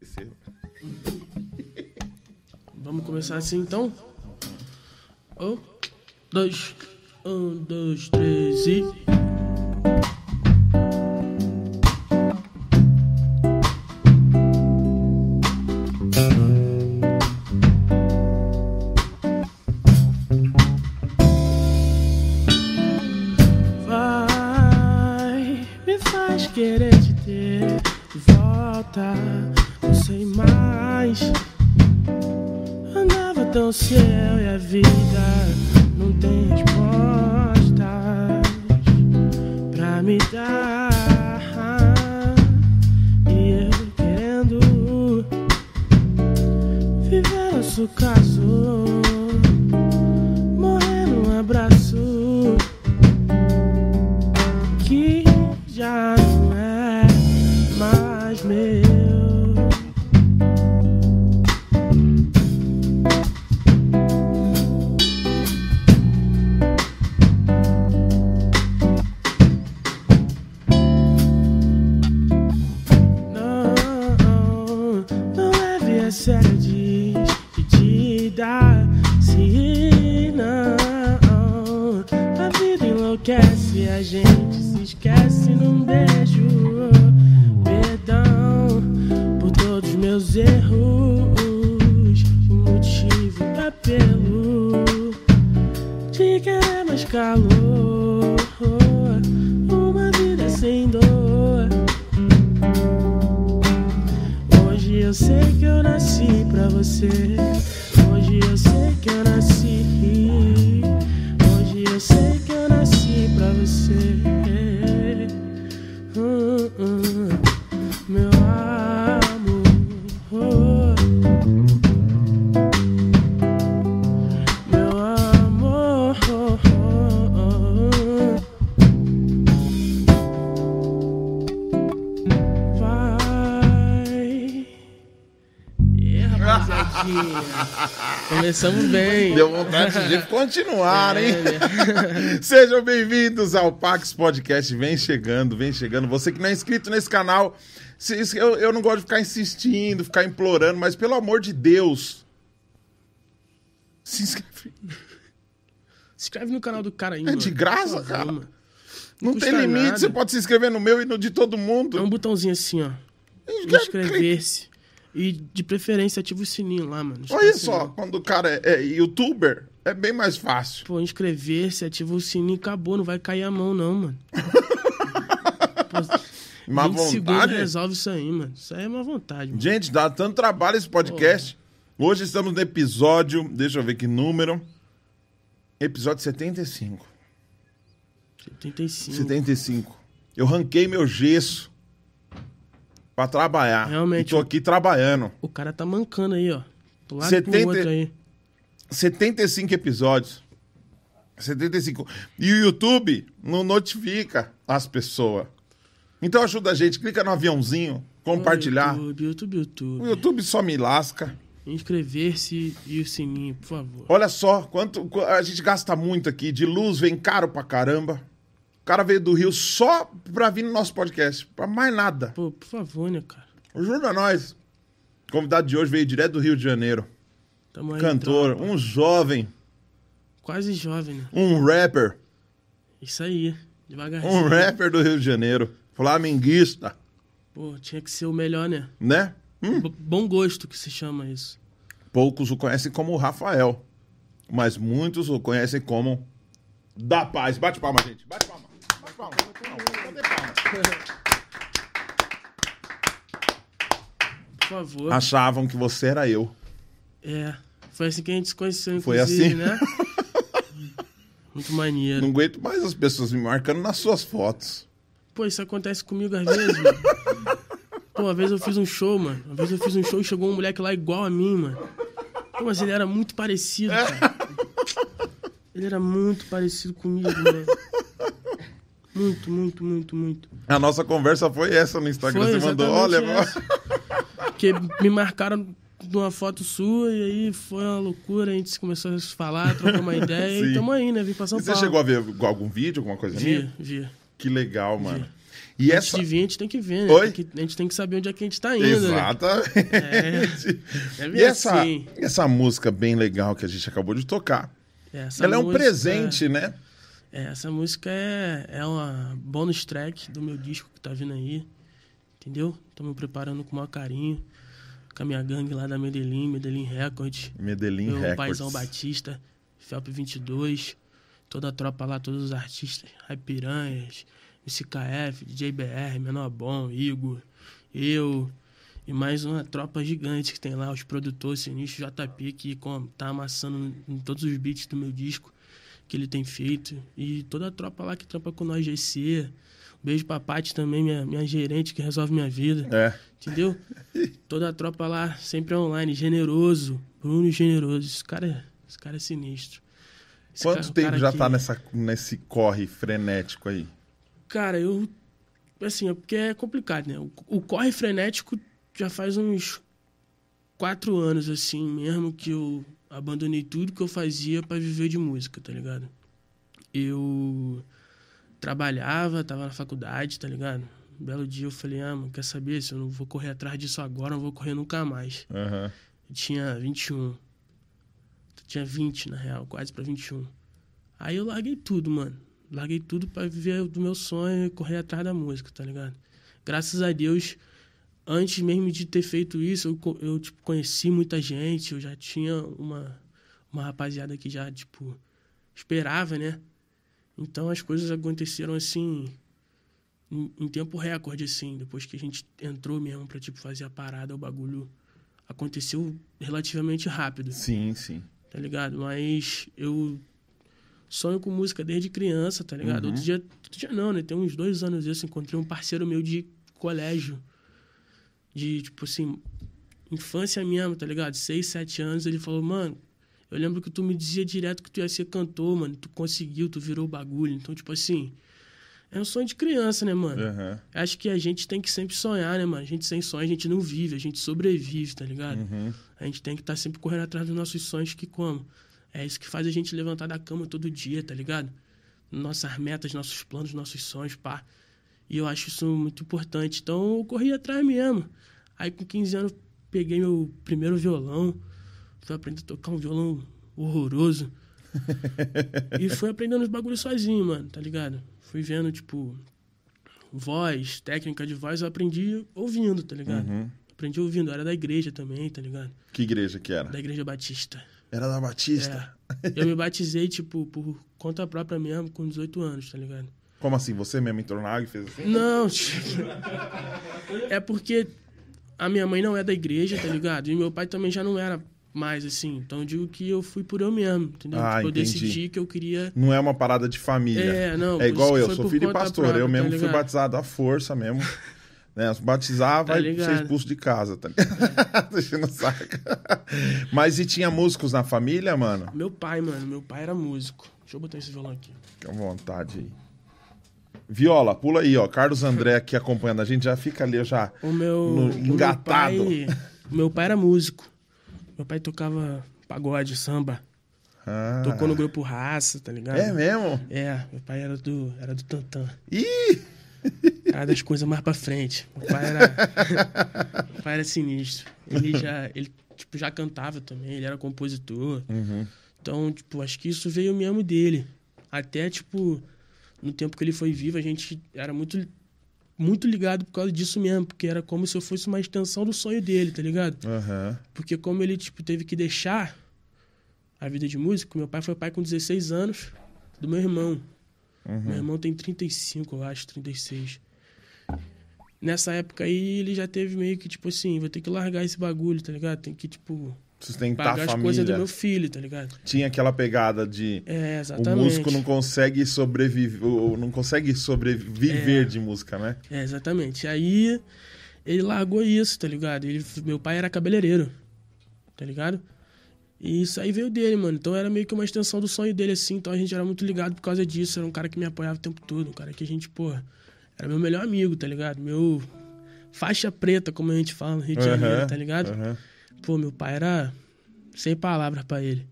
Vamos começar assim então? Um, dois, um, dois, três e. querer mais calor. Uma vida sem dor. Hoje eu sei que eu nasci pra você. Começamos bem. Deu vontade de continuar, hein? É, né? Sejam bem-vindos ao Pax Podcast. Vem chegando, vem chegando. Você que não é inscrito nesse canal, eu, eu não gosto de ficar insistindo, ficar implorando, mas pelo amor de Deus, se inscreve. Se inscreve no canal do cara aí, É de graça, cara. Não custa tem limite, nada. você pode se inscrever no meu e no de todo É um mundo. botãozinho assim, ó. Inscreve- Inscrever-se. E de preferência ativa o sininho lá, mano. Olha só, não. quando o cara é, é youtuber, é bem mais fácil. Pô, inscrever-se, ativa o sininho acabou. Não vai cair a mão, não, mano. Pô, Má 20 segundos vontade. resolve isso aí, mano. Isso aí é uma vontade, mano. Gente, dá tanto trabalho esse podcast. Hoje estamos no episódio, deixa eu ver que número. Episódio 75. 75. 75. Eu ranquei meu gesso pra trabalhar. Realmente. E tô aqui trabalhando. O cara tá mancando aí, ó. Do lado 70 pro outro aí. 75 episódios. 75. E o YouTube não notifica as pessoas. Então ajuda a gente, clica no aviãozinho, compartilhar. YouTube, YouTube, YouTube. O YouTube só me lasca. Inscrever-se e o sininho, por favor. Olha só, quanto qu- a gente gasta muito aqui. De luz vem caro pra caramba. O cara veio do Rio só pra vir no nosso podcast. Pra mais nada. Pô, por favor, né, cara? Ajuda nós. O convidado de hoje veio direto do Rio de Janeiro. Tamo aí, Cantor, um jovem, Quase jovem, né? um rapper. Isso aí. Devagarzinho. Um rapper do Rio de Janeiro. Flamenguista, Pô, tinha que ser o melhor, né? né? Hum. Bom gosto que se chama isso. Poucos o conhecem como Rafael. Mas muitos o conhecem como Da Paz. Bate palma, gente. Bate palma. Cadê? Por favor. Achavam que você era eu. É. Foi assim que a gente se conheceu, Foi assim? né? Muito maneiro. Não aguento mais as pessoas me marcando nas suas fotos. Pô, isso acontece comigo às vezes, mano. Pô, uma vez eu fiz um show, mano. Uma vez eu fiz um show e chegou um moleque lá igual a mim, mano. Pô, mas ele era muito parecido, cara. Ele era muito parecido comigo, mano. Muito, muito, muito, muito. A nossa conversa foi essa no Instagram. Foi você mandou, olha. Porque me marcaram numa foto sua e aí foi uma loucura. A gente começou a falar, trocar uma ideia e tamo aí, né? Vim pra São E você Paulo. chegou a ver algum vídeo, alguma coisa minha? Vi, vi. Que legal, mano. E Antes essa. de vir, a gente tem que ver, né? Oi? A gente tem que saber onde é que a gente tá indo, né? Exatamente. É E essa, assim. essa música bem legal que a gente acabou de tocar, Essa ela é um música- presente, né? É, essa música é, é uma bonus track do meu disco que tá vindo aí. Entendeu? Tô me preparando com o maior carinho. Com a minha gangue lá da Medellín, Medellín Records. Medellín meu Records. paizão Batista, Felp 22. Toda a tropa lá, todos os artistas. Rai Piranhas, MCKF, DJ BR, Menor Bom, Igor, eu. E mais uma tropa gigante que tem lá, os produtores sinistros, JP, que com, tá amassando em todos os beats do meu disco que ele tem feito. E toda a tropa lá que trampa com nós, GC. Beijo pra Paty também, minha, minha gerente que resolve minha vida. É. Entendeu? Toda a tropa lá, sempre online, generoso. Bruno generoso. Esse cara é, esse cara é sinistro. Esse Quanto cara- tempo já que- tá nessa, nesse corre frenético aí? Cara, eu. Assim, é porque é complicado, né? O, o corre frenético já faz uns quatro anos, assim, mesmo que eu abandonei tudo que eu fazia pra viver de música, tá ligado? Eu trabalhava, tava na faculdade, tá ligado? Um belo dia eu falei, ah, mano, quer saber? Se eu não vou correr atrás disso agora, eu não vou correr nunca mais. Aham. Eu tinha 21. Eu tinha 20, na real, quase pra 21. Aí eu larguei tudo, mano. Larguei tudo pra viver do meu sonho e correr atrás da música, tá ligado? Graças a Deus, antes mesmo de ter feito isso, eu, eu tipo, conheci muita gente, eu já tinha uma, uma rapaziada que já, tipo, esperava, né? Então as coisas aconteceram assim, em, em tempo recorde, assim, depois que a gente entrou mesmo pra, tipo, fazer a parada, o bagulho aconteceu relativamente rápido, Sim, sim. tá ligado? Mas eu sonho com música desde criança, tá ligado? Uhum. Outro dia, outro dia não, né? Tem uns dois anos isso, encontrei um parceiro meu de colégio, de, tipo assim, infância mesmo, tá ligado? Seis, sete anos, ele falou, mano, eu lembro que tu me dizia direto que tu ia ser cantor, mano, tu conseguiu, tu virou o bagulho. Então, tipo assim, é um sonho de criança, né, mano? Aham. Acho que a gente tem que sempre sonhar, né, mano? A gente sem sonho, a gente não vive, a gente sobrevive, tá ligado? Uhum. A gente tem que estar sempre correndo atrás dos nossos sonhos, que como? É isso que faz a gente levantar da cama todo dia, tá ligado? Nossas metas, nossos planos, nossos sonhos, pá. E eu acho isso muito importante. Então eu corri atrás mesmo. Aí com 15 anos peguei meu primeiro violão, fui aprender a tocar um violão horroroso. e fui aprendendo os bagulhos sozinho, mano, tá ligado? Fui vendo, tipo, voz, técnica de voz, eu aprendi ouvindo, tá ligado? Uhum. Aprendi ouvindo, eu era da igreja também, tá ligado? Que igreja que era? Da igreja batista. Era da Batista? É. Eu me batizei, tipo, por conta própria mesmo, com 18 anos, tá ligado? Como assim? Você mesmo entrou na água e fez assim? Não, tipo. É porque a minha mãe não é da igreja, tá ligado? E meu pai também já não era mais, assim. Então eu digo que eu fui por eu mesmo, entendeu? Ah, tipo, eu entendi. decidi que eu queria. Não é uma parada de família. É, não, É igual eu, sou filho de pastor. própria, eu mesmo tá fui batizado à força mesmo. né? Se batizar, Tá vai ligado? ser expulso de casa, tá ligado? Deixando o saco. Mas e tinha músicos na família, mano? Meu pai, mano, meu pai era músico. Deixa eu botar esse violão aqui. Fica à vontade aí. Viola, pula aí, ó. Carlos André aqui acompanhando a gente, já fica ali, já. O meu. No- o meu engatado. pai- o meu pai era músico. Meu pai tocava pagode, samba. Ah, Tocou no grupo Raça, tá ligado? É mesmo? É, meu pai era do, era do Tantan. Ih! Era das coisas mais pra frente. Meu pai era. meu pai era sinistro. Ele já. Ele, tipo, já cantava também, ele era compositor. Uhum. Então, tipo, acho que isso veio mesmo dele. Até, tipo, no tempo que ele foi vivo, a gente era muito, muito ligado por causa disso mesmo. Porque era como se eu fosse uma extensão do sonho dele, tá ligado? Aham. Porque como ele, tipo, teve que deixar a vida de músico, meu pai foi pai com 16 anos do meu irmão. Meu irmão tem 35, eu acho, 36. Nessa época aí, ele já teve meio que, tipo assim, vou ter que largar esse bagulho, tá ligado? Tem que, tipo, Sustentar pagar a as coisas do família. meu filho, tá ligado? Tinha aquela pegada de. É, O músico não consegue sobreviver, ou não consegue sobreviver É. de música, né? É, exatamente. Aí, ele largou isso, tá ligado? Ele, meu pai era cabeleireiro, tá ligado? E isso aí veio dele, mano. Então era meio que uma extensão do sonho dele, assim. Então a gente era muito ligado por causa disso. Era um cara que me apoiava o tempo todo. Um cara que a gente, porra, era meu melhor amigo, tá ligado? Meu faixa preta, como a gente fala no Rio de Janeiro, Aham, tá ligado? aham. Pô, meu pai era sem palavras pra ele.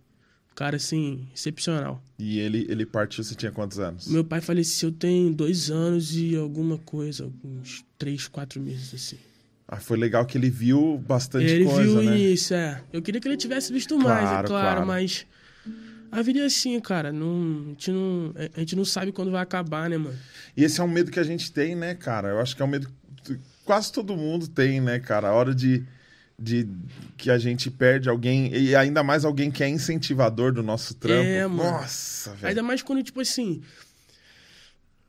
cara, assim, excepcional. E ele, ele partiu, você tinha quantos anos? Meu pai faleceu tem dois anos e alguma coisa, uns três, quatro meses, assim. Ah, foi legal que ele viu bastante ele coisa, viu né? isso, é. Eu queria que ele tivesse visto mais, é Claro, claro, claro. mas. A vida é assim, cara. Não, a, gente não, a gente não sabe quando vai acabar, né, mano? E esse é um medo que a gente tem, né, cara? Eu acho que é um medo que quase todo mundo tem, né, cara? A hora de, de que a gente perde alguém, e ainda mais alguém que é incentivador do nosso trampo. É, mano. Nossa, velho. Ainda mais quando, tipo assim.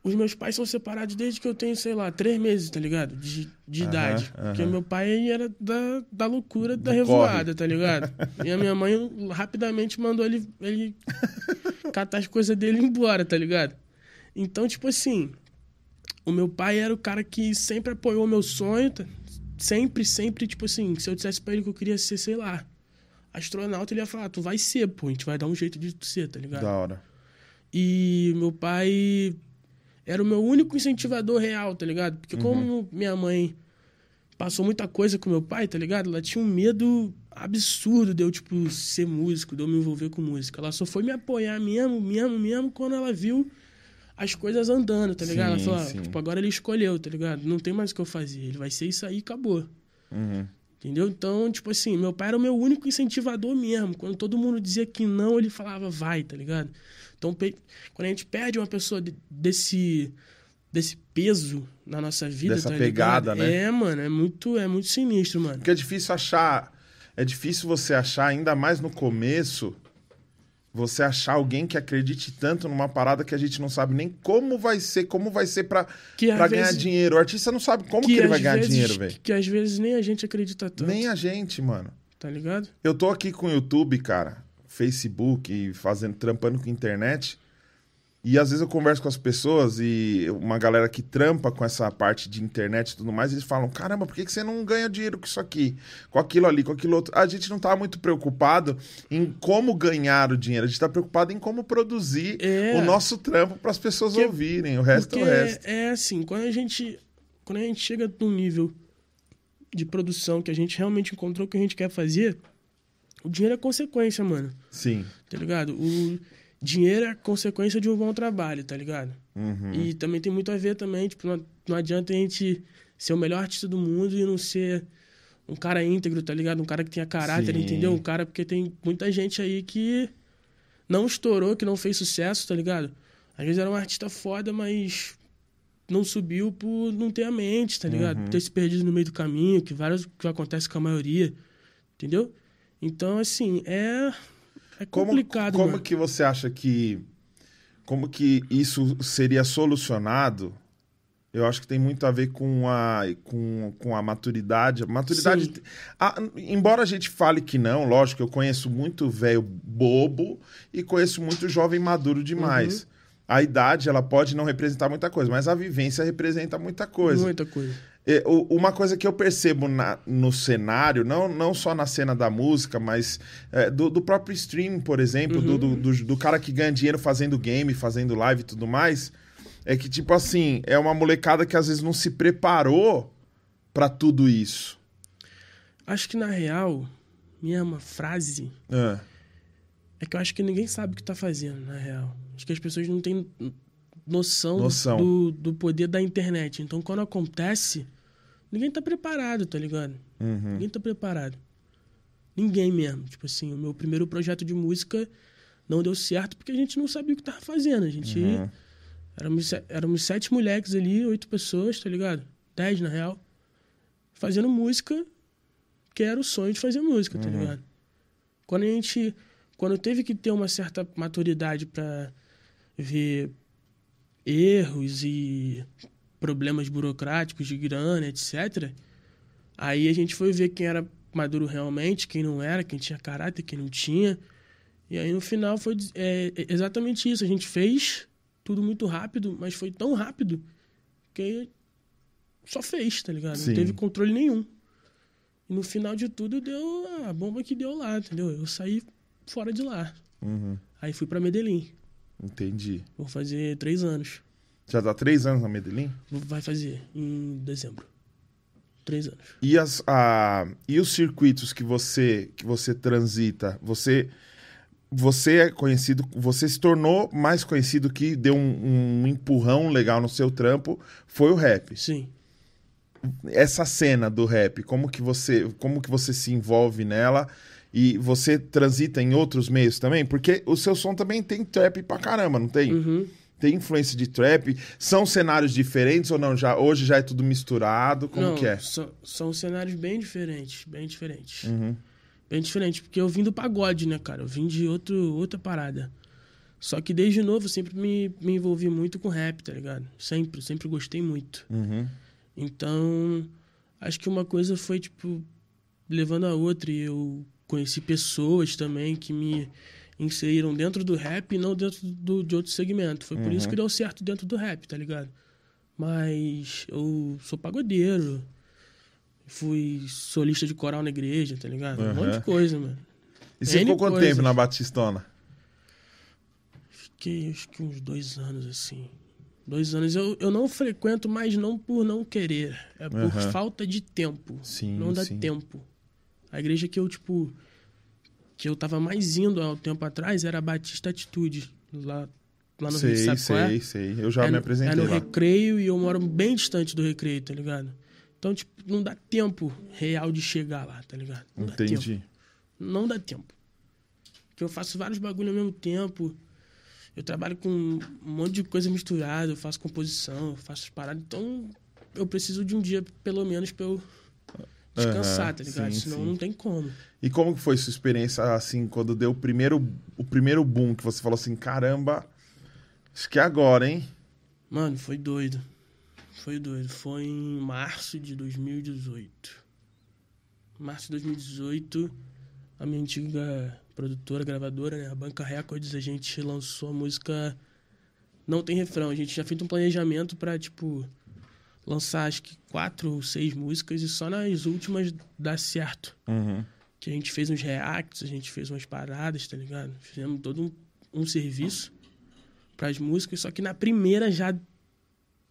Os meus pais são separados desde que eu tenho, sei lá, três meses, tá ligado? De, de Aham, idade. Porque aham. meu pai era da, da loucura, da Do revoada, tá ligado? E a minha mãe rapidamente mandou ele, ele catar as coisas dele e embora, tá ligado? Então, tipo assim, o meu pai era o cara que sempre apoiou o meu sonho, tá? Sempre, sempre, tipo assim, se eu dissesse pra ele que eu queria ser, sei lá, astronauta, ele ia falar, tu vai ser, pô, a gente vai dar um jeito de tu ser, tá ligado? Da hora. E meu pai era o meu único incentivador real, tá ligado? Porque como minha mãe passou muita coisa com meu pai, tá ligado? Ela tinha um medo absurdo de eu, tipo, ser músico, de eu me envolver com música. Ela só foi me apoiar mesmo, mesmo, mesmo, quando ela viu as coisas andando, tá ligado? Sim, ah, sim. tipo, agora ele escolheu, tá ligado? Não tem mais o que eu fazer. Ele vai ser isso aí e acabou. Uhum. Entendeu? Então, tipo assim, meu pai era o meu único incentivador mesmo. Quando todo mundo dizia que não, ele falava vai, tá ligado? Então, quando a gente perde uma pessoa de- desse, desse peso na nossa vida, Dessa tá pegada, né? É, mano, é muito, é muito sinistro, mano. Porque é difícil achar. É difícil você achar, ainda mais no começo, você achar alguém que acredite tanto numa parada que a gente não sabe nem como vai ser, como vai ser Que pra ganhar vezes- dinheiro. O artista não sabe como que, ele às vai ganhar vezes- dinheiro, velho. Que, que às vezes nem a gente acredita tanto, Nem a gente, mano. tá ligado? Eu tô aqui com o YouTube, cara, Facebook, fazendo, trampando com internet. E às vezes eu converso com as pessoas e uma galera que trampa com essa parte de internet e tudo mais, eles falam: caramba, por que, que você não ganha dinheiro com isso aqui? Com aquilo ali, com aquilo outro. A gente não tá muito preocupado em como ganhar o dinheiro, a gente tá preocupado em como produzir É. o nosso trampo para as pessoas Porque- ouvirem. O resto é o resto. é assim, quando a gente quando a gente chega num nível de produção que a gente realmente encontrou o que a gente quer fazer, o dinheiro é consequência, mano. Sim. Tá ligado? O dinheiro é consequência de um bom trabalho, tá ligado? Uhum. E também tem muito a ver também, tipo, não, não adianta a gente ser o melhor artista do mundo e não ser um cara íntegro, tá ligado? Um cara que tenha caráter, Sim. entendeu? Um cara, porque tem muita gente aí que não estourou, que não fez sucesso, tá ligado? Às vezes era um artista foda, mas não subiu por não ter a mente, tá ligado? Uhum. Ter se perdido no meio do caminho, que vários que acontece com a maioria, entendeu? Então, assim, é, é Como, complicado, como mano. que você acha que como que isso seria solucionado? Eu acho que tem muito a ver com a, com, com a maturidade. A maturidade. Ah, embora a gente fale que não, lógico, eu conheço muito velho bobo e conheço muito jovem maduro demais. Uhum. A idade, ela pode não representar muita coisa, mas a vivência representa muita coisa. Muita coisa. Uma coisa que eu percebo na- no cenário, não, não só na cena da música, mas é, do, do próprio stream, por exemplo, do, do, do- do cara que ganha dinheiro fazendo game, fazendo live e tudo mais, é que, tipo assim, é uma molecada que às vezes não se preparou pra tudo isso. Acho que na real, minha uma frase É, é que eu acho que ninguém sabe o que tá fazendo, na real. Acho que as pessoas não têm noção, Noção. Do, do poder da internet. Então, quando acontece, ninguém tá preparado, tá ligado? uhum, Ninguém tá preparado. Ninguém mesmo. Tipo assim, o meu primeiro projeto de música não deu certo porque a gente não sabia o que tava fazendo. A gente. uhum. Éramos, éramos sete moleques ali, oito pessoas, tá ligado? Dez, na real. Fazendo música, que era o sonho de fazer música, tá Uhum. ligado? Quando a gente... Quando teve que ter uma certa maturidade pra ver erros e problemas burocráticos de grana, etc. Aí a gente foi ver quem era maduro realmente, quem não era, quem tinha caráter, quem não tinha. E aí no final foi é, é exatamente isso. A gente fez tudo muito rápido, mas foi tão rápido que só fez, tá ligado? Sim. Não teve controle nenhum. E no final de tudo deu a bomba que deu lá, entendeu? Eu saí fora de lá. Uhum. Aí fui pra Medellín. Entendi. Vou fazer três anos. Já dá três anos na Medellín? Vai fazer em dezembro. Três anos. E, as, a, e os circuitos que você, que você transita, você você é conhecido, você se tornou mais conhecido que deu um, um empurrão legal no seu trampo, foi o rap. Sim. Essa cena do rap, como que você, como que você se envolve nela e você transita em outros meios também? Porque o seu som também tem trap pra caramba, não tem? Uhum. Tem influência de trap? São cenários diferentes ou não? Já, hoje já é tudo misturado? Como Não, que é? São, são cenários bem diferentes, bem diferentes. Uhum. Bem diferente, porque eu vim do pagode, né, cara? Eu vim de outro, outra parada. Só que desde novo sempre me, me envolvi muito com rap, tá ligado? Sempre, sempre gostei muito. Uhum. Então, acho que uma coisa foi, tipo, levando a outra. E eu conheci pessoas também que me inseriram dentro do rap e não dentro do, de outro segmento. Foi por isso que deu certo dentro do rap, tá ligado? Mas eu sou pagodeiro. Fui solista de coral na igreja, tá ligado? Um monte de coisa, mano. E você N ficou quanto tempo na Batistona? Fiquei acho que uns dois anos assim. Dois anos. Eu, eu não frequento mais não por não querer. É por Aham. falta de tempo. Sim, não dá sim. tempo. A igreja que eu, tipo. Que eu tava mais indo há um tempo atrás era a Batista Atitude. Lá, lá no Rio, sei, sabe qual é? sei, sei. Eu já é, me apresentei É no lá. recreio e eu moro bem distante do recreio, tá ligado? Então, tipo, não dá tempo real de chegar lá, tá ligado? Não dá tempo. Entendi. Não dá tempo. Porque eu faço vários bagulho ao mesmo tempo. Eu trabalho com um monte de coisa misturada, eu faço composição, eu faço as paradas. Então, eu preciso de um dia, pelo menos, pra eu descansar, Aham, tá ligado? sim, Senão sim. não tem como. E como que foi sua experiência, assim, quando deu o primeiro, o primeiro boom, que você falou assim, caramba, acho que é agora, hein? Mano, foi doido. Foi doido. Foi em março de 2018. Março de 2018, a minha antiga produtora, gravadora, né, a Banca Records, a gente lançou a música Não Tem Refrão. A gente já fez um planejamento pra, tipo, lançar acho que quatro ou seis músicas e só nas últimas dar certo. Uhum. Que a gente fez uns reacts, a gente fez umas paradas, tá ligado? Fizemos todo um, um serviço pras músicas, só que na primeira já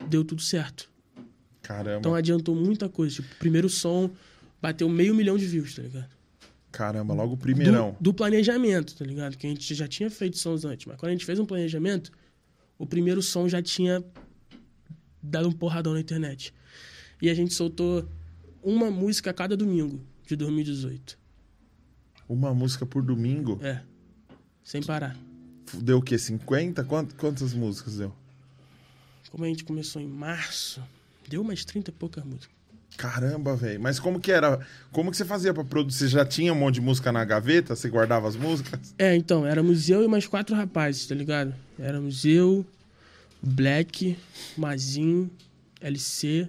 deu tudo certo. Caramba, Então adiantou muita coisa. Tipo, o primeiro som bateu meio milhão de views, tá ligado? caramba, logo o primeirão. Do, do planejamento, tá ligado? Que a gente já tinha feito sons antes. Mas quando a gente fez um planejamento, o primeiro som já tinha dado um porradão na internet. E a gente soltou uma música a cada domingo de 2018. Uma música por domingo, É. Sem parar. deu o quê, 50? Quant- quantas músicas deu? Como a gente começou em março, deu umas 30 e poucas músicas. Caramba, velho. Mas como que era? Como que você fazia pra produzir? Você já tinha um monte de música na gaveta? Você guardava as músicas? É, então, éramos eu e mais quatro rapazes, tá ligado? Éramos eu, Black, Mazin, LC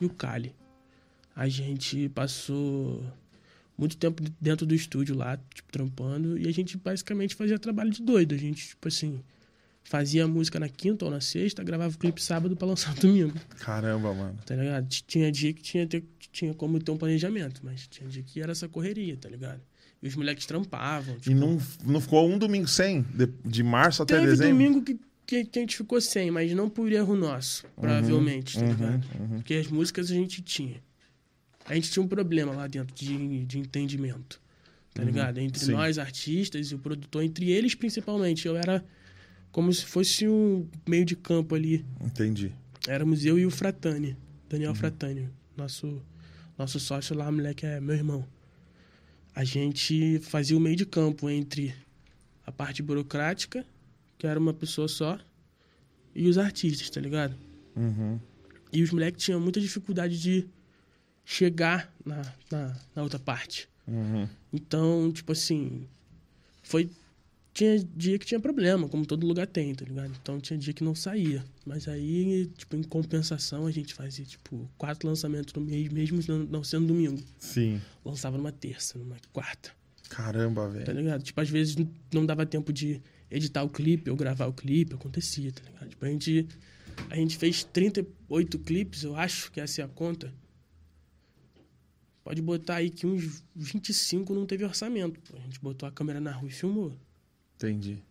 e o Kali. A gente passou muito tempo dentro do estúdio lá, tipo, trampando, e a gente basicamente fazia trabalho de doido. A gente, tipo assim, fazia música na quinta ou na sexta, gravava o clipe sábado pra lançar domingo, Caramba, mano. tá ligado? Tinha dia que tinha, ter- tinha como ter um planejamento, mas tinha dia que era essa correria, tá ligado? E os moleques trampavam, E tipo, não, não ficou um domingo sem? De, de março até Teve dezembro? domingo que, que, que a gente ficou sem, mas não por erro nosso, provavelmente, tá uhum, ligado? uhum. Porque as músicas a gente tinha. A gente tinha um problema lá dentro de, de entendimento, tá ligado? Entre Uhum. sim. nós, artistas, e o produtor, entre eles principalmente. Eu era como se fosse um meio de campo ali. Entendi. Éramos eu e o Fratani, Uhum. Daniel Fratani, nosso, nosso sócio lá, moleque, é meu irmão. A gente fazia o meio de campo entre a parte burocrática, que era uma pessoa só, e os artistas, tá ligado? Uhum. E os moleques tinham muita dificuldade de chegar na, na, na outra parte. Uhum. Então, tipo assim, foi. Tinha dia que tinha problema, como todo lugar tem, tá ligado? Então tinha dia que não saía. Mas aí, tipo, em compensação, a gente fazia, tipo, quatro lançamentos no mês, mesmo não, sendo domingo. Sim. Lançava numa terça, numa quarta, Caramba, tá velho. ligado? Tipo, às vezes não dava tempo de editar o clipe ou gravar o clipe, acontecia, tá ligado? Tipo, a gente, a gente fez 38 clipes, eu acho que essa é a conta. Pode botar aí que uns 25 não teve orçamento. pô. A gente botou a câmera na rua e filmou. Entendi.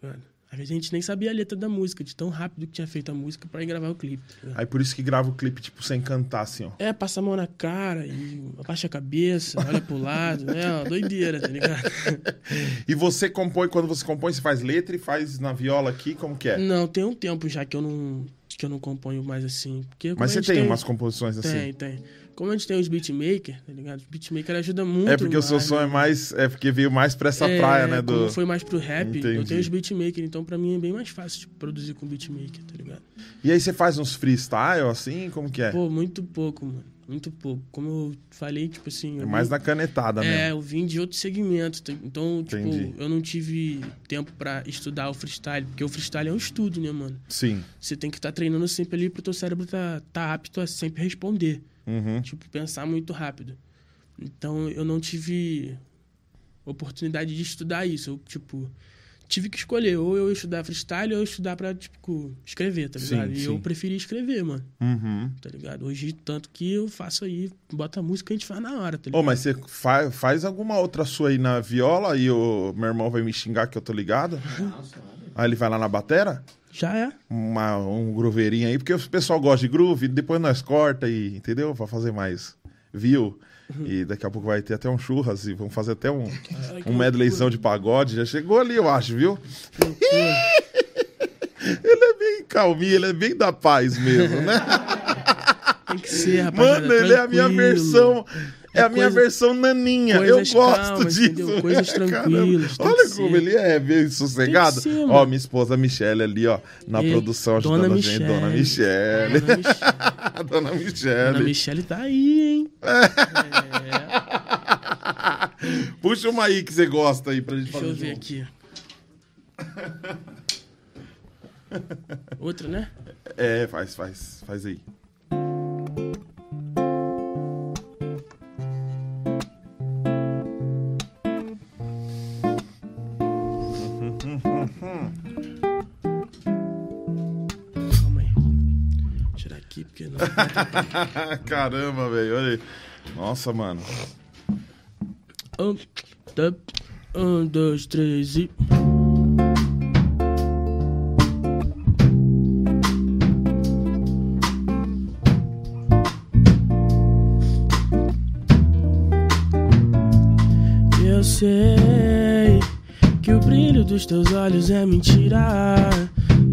tá? Às vezes a gente nem sabia a letra da música, de tão rápido que tinha feito a música pra ir gravar o clipe. tá? Aí por isso que grava o clipe, tipo, sem cantar, assim, ó. É, passa a mão na cara e abaixa a cabeça, olha pro lado, né? Ó, doideira, tá ligado? E você compõe, quando você compõe, você faz letra e faz na viola aqui, como que é? Não, tem um tempo já que eu não, que eu não componho mais assim. Porque Mas você gente tem umas composições assim? Tem, tem. Como a gente tem os beatmakers, tá ligado? Os beatmakers ajudam muito. É porque o seu som é né? mais. É porque veio mais pra essa É, praia, né? Do... foi mais pro rap, eu Entendi. tenho os beatmakers, então pra mim é bem mais fácil de produzir com beatmaker, tá ligado? E aí você faz uns freestyle, assim? Como que é? Pô, muito pouco, mano. Muito pouco. Como eu falei, tipo assim. é eu mais vim- na canetada É, mesmo. eu vim de outro segmento. tá? Então, tipo, Entendi. eu não tive tempo pra estudar o freestyle, porque o freestyle é um estudo, né, mano? Sim. Você tem que estar treinando sempre ali pro teu cérebro tá, tá apto a sempre responder. Uhum. Tipo, pensar muito rápido. Então, eu não tive oportunidade de estudar isso. Eu, tipo, tive que escolher ou eu estudar freestyle ou eu estudar pra, tipo, escrever, tá Sim, ligado? e sim. eu preferi escrever, mano, Uhum. tá ligado? Hoje, tanto que eu faço aí, bota a música e a gente faz na hora, tá Ô, ligado? mas você fa- faz alguma outra sua aí na viola e o meu irmão vai me xingar que eu tô ligado? Aí ele vai lá na batera? Já é. Uma, um grooveirinho aí, porque o pessoal gosta de groove, depois nós corta e, entendeu? Pra fazer mais view. Uhum. E daqui a pouco vai ter até um churras e vamos fazer até um, um medleyzão de pagode. Já chegou ali, eu acho, viu? Ele é bem calminho, ele é bem da paz mesmo, né? Tem que ser, rapaziada. Mano, ele é a minha versão. É, É a minha coisa- versão naninha. Eu gosto calmas, disso. entendeu? Coisas Caramba. tranquilas, tem Olha como ser. ele é bem sossegado. Ser, ó, minha esposa Michelle ali, ó, na E- produção ajudando Dona a gente. Dona Michelle. Dona Michelle. Dona Michelle. Tá aí, hein? É, Puxa uma aí que você gosta aí pra gente deixa fazer eu ver junto. aqui. Outra, né? É, faz, faz, faz aí. Caramba, velho, olha aí. Nossa, mano. Um, tá. um, dois, três e. Eu sei que o brilho dos teus olhos é mentira.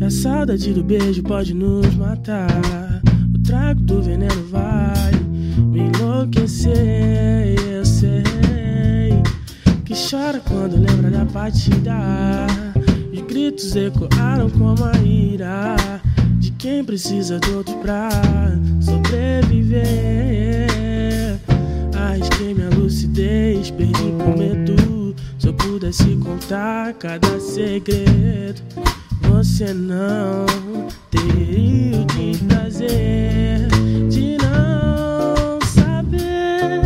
A saudade do beijo pode nos matar. Trago do veneno vai me enlouquecer. Eu sei que chora quando lembra da partida. Os gritos ecoaram como a ira de quem precisa do outro pra sobreviver. Arrisquei minha lucidez, perdi com medo. Se eu pudesse contar cada segredo, você não teria o de prazer de não saber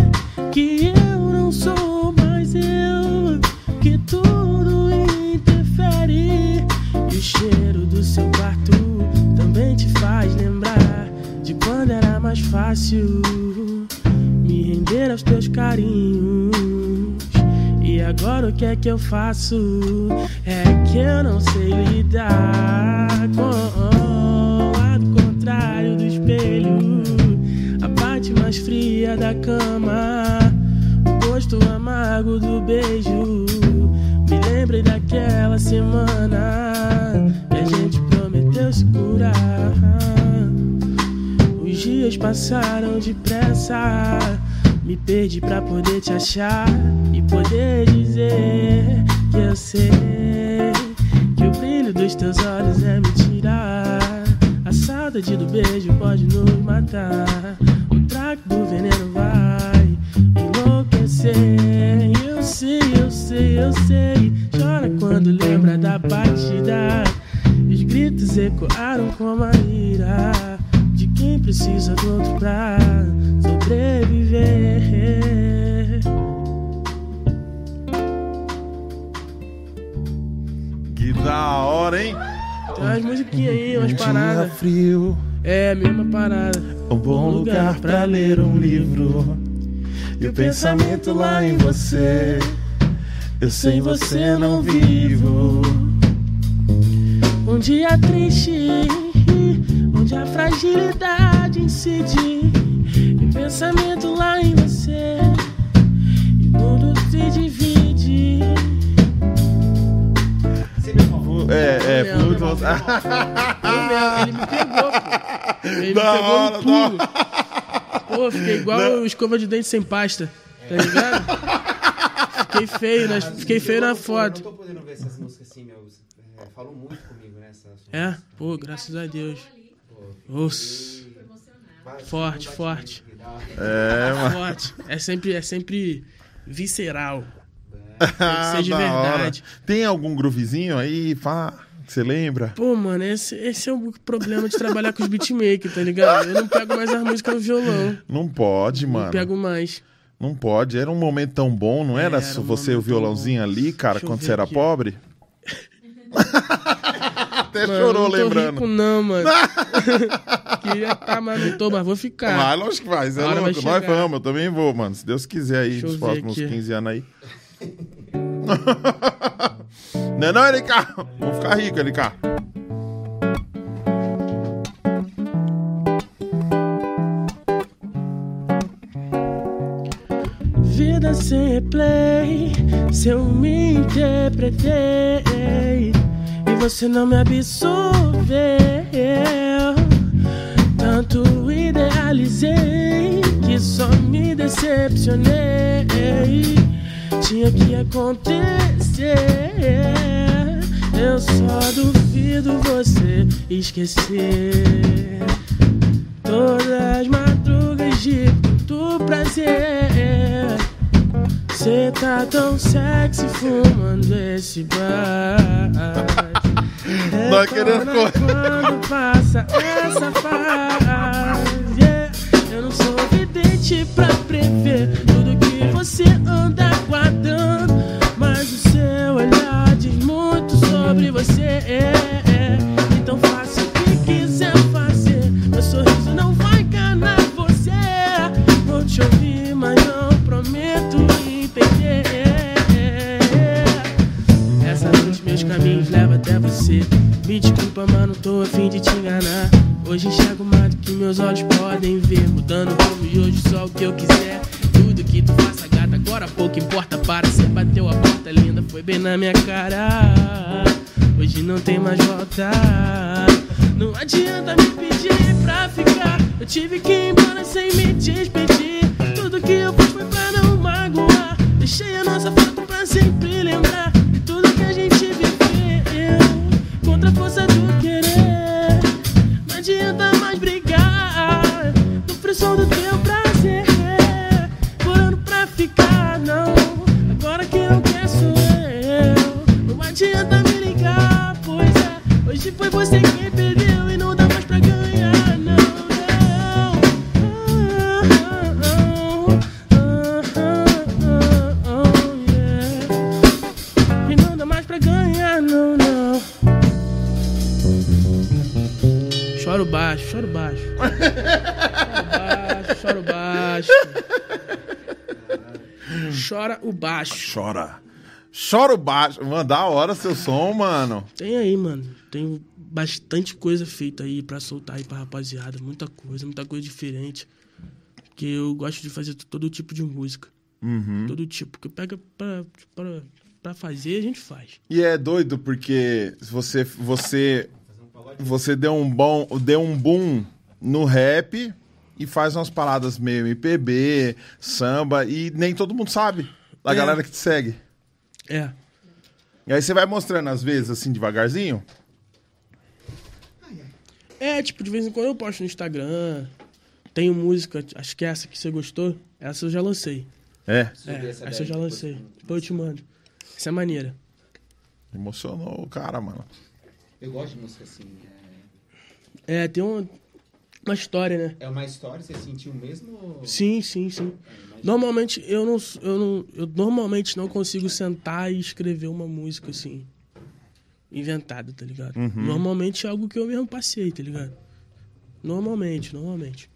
que eu não sou mais eu, que tudo interfere. E o cheiro do seu quarto também te faz lembrar de quando era mais fácil me render aos teus carinhos. Agora o que é que eu faço? É que eu não sei lidar com o lado contrário do espelho, a parte mais fria da cama, o gosto amargo do beijo. Me lembrei daquela semana que a gente prometeu se curar. Os dias passaram depressa. Me perdi pra poder te achar e poder dizer que eu sei que o brilho dos teus olhos é mentira. A saudade do beijo pode nos matar. O trago do veneno vai enlouquecer. Eu sei, eu sei, eu sei. Chora quando lembra da batida. Os gritos ecoaram como a ira precisa do outro pra sobreviver. Que da hora, hein? Tem umas musiquinhas aí, umas Um dia paradas. frio, É, a mesma parada. um bom lugar pra ler um livro. E o pensamento lá em você. Eu sem você não vivo. Num dia triste, onde a fragilidade incide, e pensamento lá em você, e o mundo se divide. É, é, Não, Pluto. Não, ele me pegou, pô. Ele me pegou hora, no pulo. Pô, fiquei igual escova de dente sem pasta, tá ligado? Fiquei feio, na, fiquei feio na Eu foto. não tô podendo ver essas músicas assim, meu. É, falou muito comigo, né? Essa, É? Pô, graças a Deus. Nossa, forte, forte. É, mano. Forte. É sempre, é sempre visceral. Ah, ser de verdade. Tem algum groovezinho aí, pá, que você lembra? Pô, mano, esse, esse é o problema de trabalhar com os beatmakers, tá ligado? Eu não pego mais as músicas no violão. Não pode, mano. Não pego mais. Não pode. Era um momento tão bom, não era? Era um você o violãozinho ali, cara, Deixa quando você era aqui. pobre? Até Mano, chorou não tô lembrando. rico não, mano. Queria estar, mas não tô, mas vou ficar. Vai, lógico que vai. É louco. Nós chegar. vamos, eu também vou, mano. Se Deus quiser aí, Deixa nos próximos aqui. 15 anos aí. não é não, LK? Vamos ficar rico, LK. Vida sem replay, se eu me interpretei você não me absorveu. Tanto idealizei que só me decepcionei. Tinha que acontecer. Eu só duvido você esquecer. Todas as madrugas de muito prazer. Cê tá tão sexy fumando esse bar. Nós querendo Recona correr. quando passa essa fase. yeah. Eu não sou vidente pra prever tudo que você anda guardando. Mas o seu olhar diz muito sobre você. Então a fim de te enganar. Hoje enxergo mais do que meus olhos podem ver. Mudando o rumo e hoje só o que eu quiser. Tudo que tu faça, gata, agora pouco importa. Para, você bateu a porta linda, foi bem na minha cara. Hoje não tem mais volta. Não adianta me pedir pra ficar. Eu tive que ir embora sem me despedir. Baixo. Chora. Chora o baixo. Mano, da hora seu som, mano. Tem aí, mano. Tem bastante coisa feita aí pra soltar aí pra rapaziada. Muita coisa, muita coisa diferente. Que eu gosto de fazer todo tipo de música. Uhum. Todo tipo. Que pega pra, pra, pra fazer, a gente faz. E é doido porque você você você deu um bom, deu um boom no rap e faz umas paradas meio MPB, samba e nem todo mundo sabe da É. galera que te segue. É. E aí você vai mostrando às vezes assim devagarzinho. É, tipo, de vez em quando eu posto no Instagram. Tenho música, acho que essa que você gostou, essa eu já lancei. É, É, essa essa eu já lancei. Depois eu te mando. Essa é maneira. emocionou o cara, mano. Eu gosto de música assim. É, É, tem uma, uma história, né? é uma história, você sentiu mesmo? Sim, sim, sim. Normalmente eu não, eu não, eu normalmente não consigo sentar e escrever uma música assim inventada, tá ligado? Normalmente é algo que eu mesmo passei, tá ligado? Normalmente, normalmente.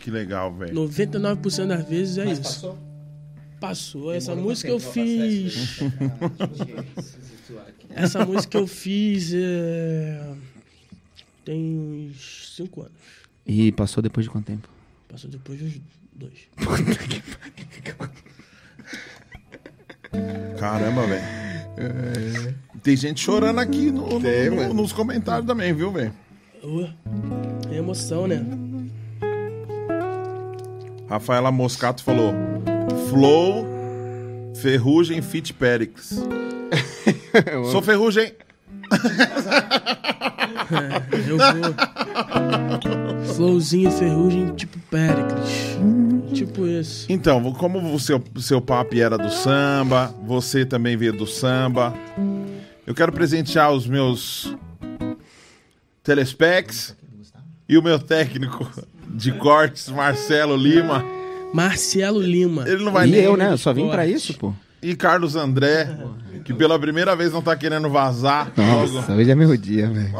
Que legal, velho. 99% das vezes é Mas isso. passou? passou. Essa Demorou música eu fiz. aqui. Essa música eu fiz. é, Tem uns 5 anos. E passou depois de quanto tempo? Passou depois dos dois. Caramba, velho. Tem gente chorando aqui no- no- Tem, no- mano. nos comentários também, viu, velho? É emoção, né? Rafaela Moscato falou: Flow, Ferrugem, Fit Perix. Sou Ferrugem. Eu vou. Flowzinho, ferrugem, tipo Pericles. Tipo esse. Então, como o seu, seu papo era do samba, você também veio do samba. Eu quero presentear os meus telespecs e o meu técnico de cortes, Marcelo Lima, Marcelo Lima. Ele não vai e nem. eu, né? Eu só vim pra isso, pô. E Carlos André, que pela primeira vez não tá querendo vazar. Nossa, hoje é meu dia, velho.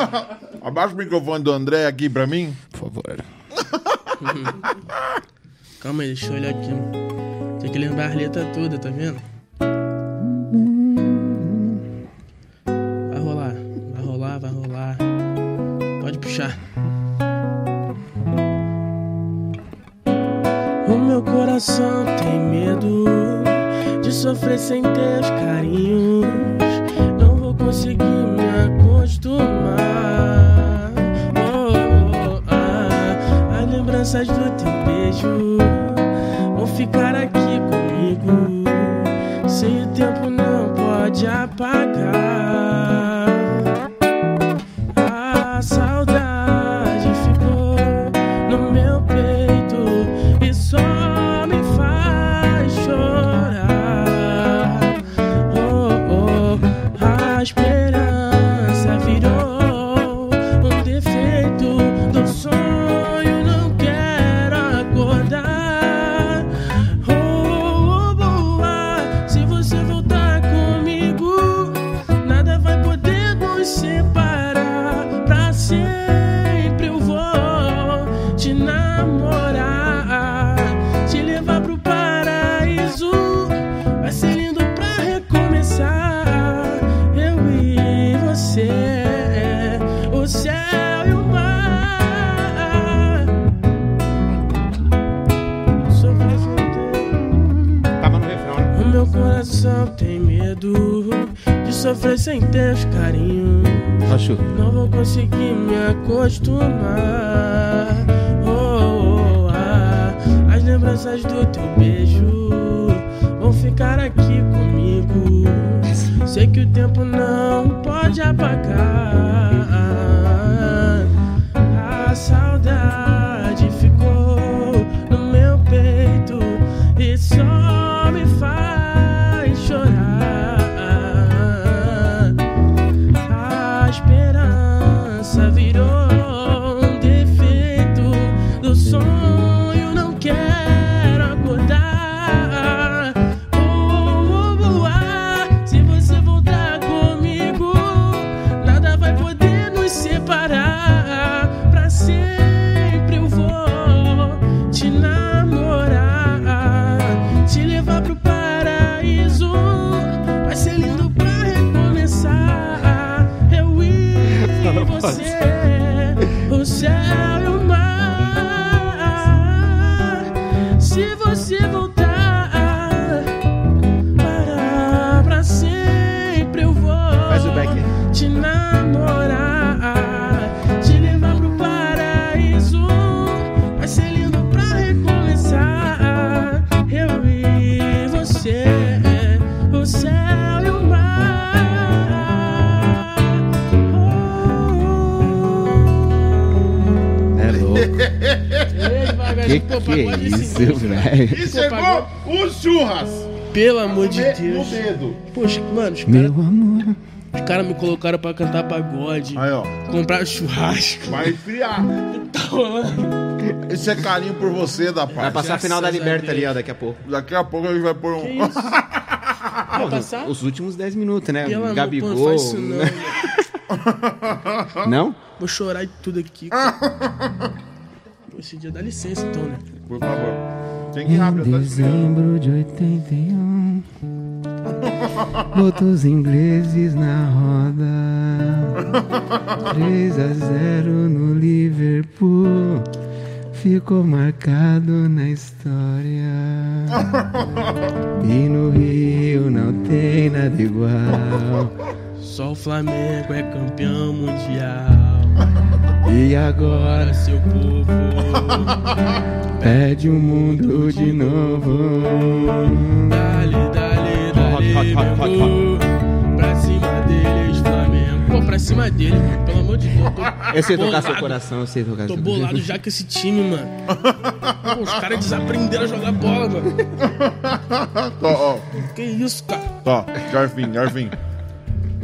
Abaixa o microfone do André aqui pra mim. Por favor. Calma aí, deixa eu olhar aqui. Tem que lembrar a letra toda, tá vendo? Vai rolar, vai rolar, vai rolar. Pode puxar. O meu coração tem medo sofrer sem teus carinhos. Não vou conseguir me acostumar. Oh, oh, ah. As lembranças do teu beijo vão ficar aqui comigo. Sem o tempo não pode apagar. Sem teus carinhos. Acho. Não vou conseguir me acostumar. Oh, oh, ah. As lembranças do teu beijo vão ficar aqui comigo. Sei que o tempo não pode apagar. Isso, velho? E chegou os churras! Pelo amor de Deus. No dedo. Poxa, mano, os Meu caras amor. cara me colocaram pra cantar pagode, Aí, ó. comprar churrasco. Vai esfriar. Tá rolando. Esse é carinho por você, da Vai parte. passar a final da Liberta ali, ó, daqui a pouco. Daqui a pouco a gente vai pôr um. Que isso? Vai passar? Os últimos 10 minutos, né? Pelo amor, pô, Gabigol. não faz isso não. Não? Vou chorar e tudo aqui. cara. Pô, Esse dia dá licença então, né? Por favor. Tem que ir Em rápido, tô esperando. dezembro de 81 Botou os ingleses na roda 3 a 0 no Liverpool Ficou marcado na história E no Rio não tem nada igual Só o Flamengo é campeão mundial. E agora seu povo. pede o mundo de novo Dale, dale, dale, Hot. Pra cima deles, Flamengo. Pô, pra cima deles, mano. Pelo amor de Deus. Tô Eu sei tocar seu coração, eu sei tocar Tô seu bolado já com esse time, mano. Pô, os caras desaprenderam a jogar bola, mano. Ó, ó, Que isso, cara? ó, Garfim, Garfim.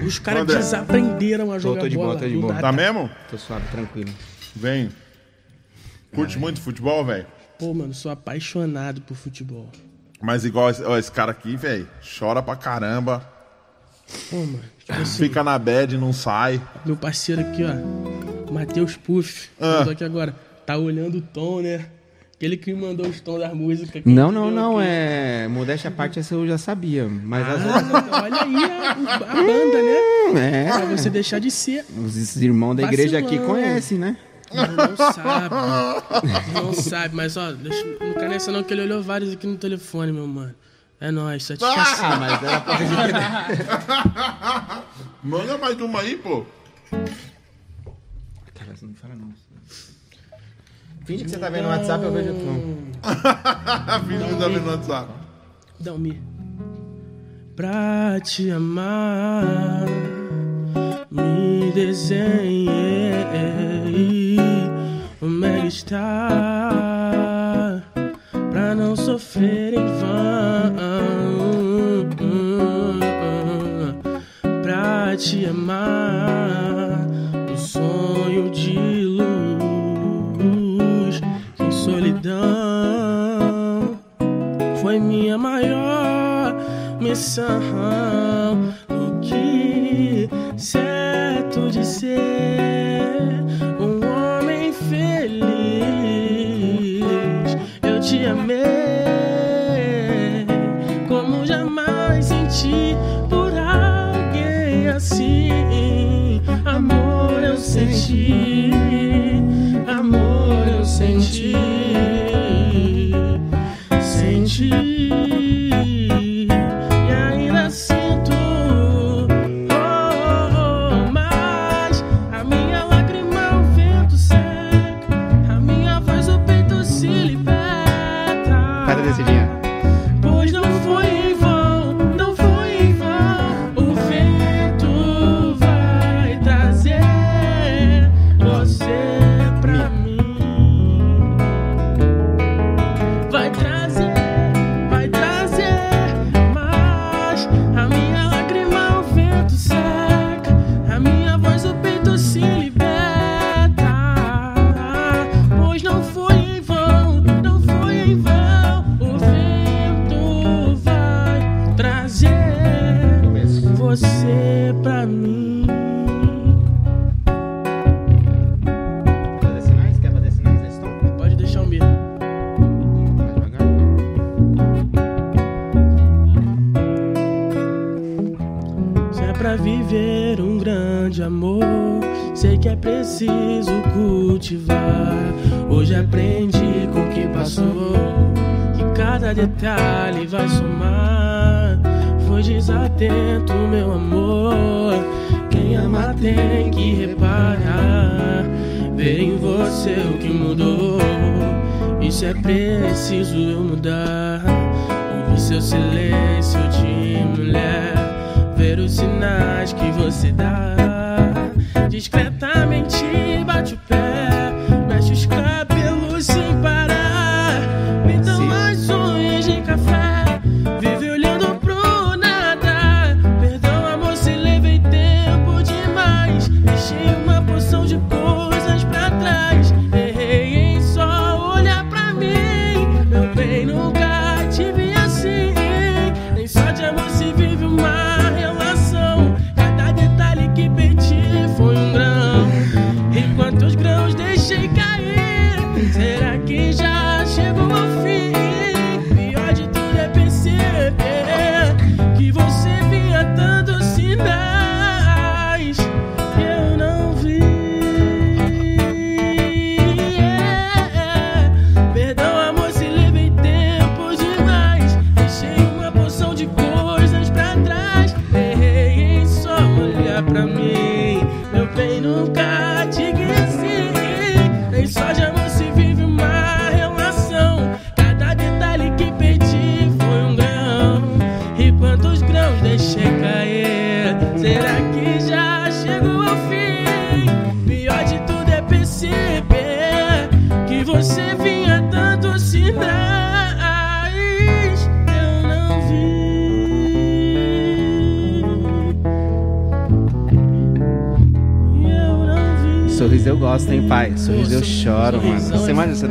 Os caras André. desaprenderam a jogar tô de boa, bola. tô de boa. Tá mesmo? Tô suave, tranquilo Vem. Curte muito futebol, velho? Pô, mano, sou apaixonado por futebol. Mas igual esse, ó, esse cara aqui, velho, chora pra caramba. Pô, mano, tipo assim, Fica na bad, não sai. meu parceiro aqui, ó, Matheus Puff, Ah. aqui agora, tá olhando o tom, né? Aquele que me mandou os tons das músicas. Não, não, não, aqui. é. Modéstia à parte, essa eu já sabia. Mas as Ah, não, olha aí a, a banda, né? É. Pra você deixar de ser. Os irmãos da igreja aqui Vacilão. conhecem, né? Não, não sabe. Não sabe, mas ó, deixa, não cai nessa não que ele olhou vários aqui no telefone, meu mano. É nóis, satisfação. Ah, mas era pra Manda mais uma aí, pô. Cara, você não fala não. Finge que você tá vendo no WhatsApp, eu vejo o tom. Finge que tá vendo no WhatsApp. Dá-me. Pra te amar, me desenhei como ela está, pra não sofrer em vão. Pra te amar, um sonho de missão. O que certo de ser um homem feliz, eu te amei como jamais senti por alguém assim. Amor eu senti, preciso cultivar. Hoje aprendi com o que passou, que cada detalhe vai somar. Foi desatento, meu amor. Quem ama tem que reparar. Ver em você o que mudou. Isso é preciso eu mudar. Ouvir seu silêncio de mulher. Ver os sinais que você dá. Discretamente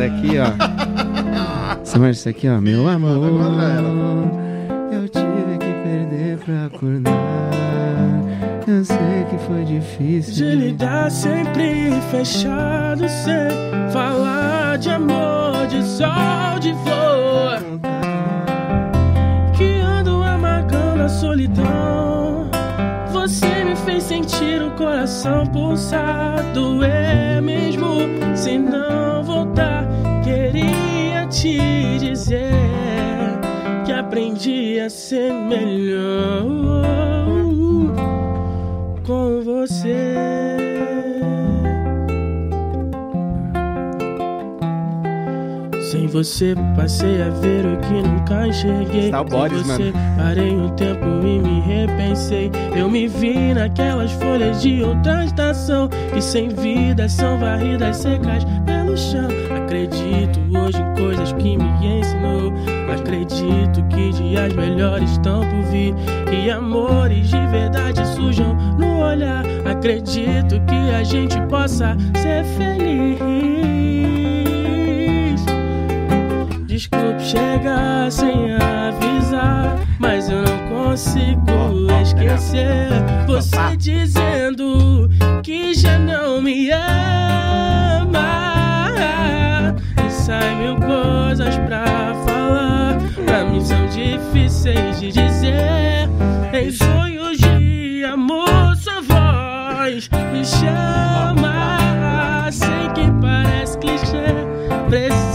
é imagina isso daqui, ó. Você imagina isso aqui, ó. Meu amor, eu tive que perder pra acordar. Eu sei que foi difícil. De lidar sempre fechado, sem falar de amor, de sol, de melhor com você. Sem você passei a ver o que nunca enxerguei. Tá Sem Boris, você mano. parei um tempo e me repensei. Eu me vi naquelas folhas de outra estação que sem vida são varridas secas pelo chão. Acredito hoje em coisas que me ensinou. Acredito que dias melhores estão por vir. Que amores de verdade surjam no olhar. Acredito que a gente possa ser feliz. Desculpe chegar sem avisar, mas eu não consigo esquecer você dizendo são difíceis de dizer. Em sonhos de amor, sua voz me chama. Sei que parece clichê, preciso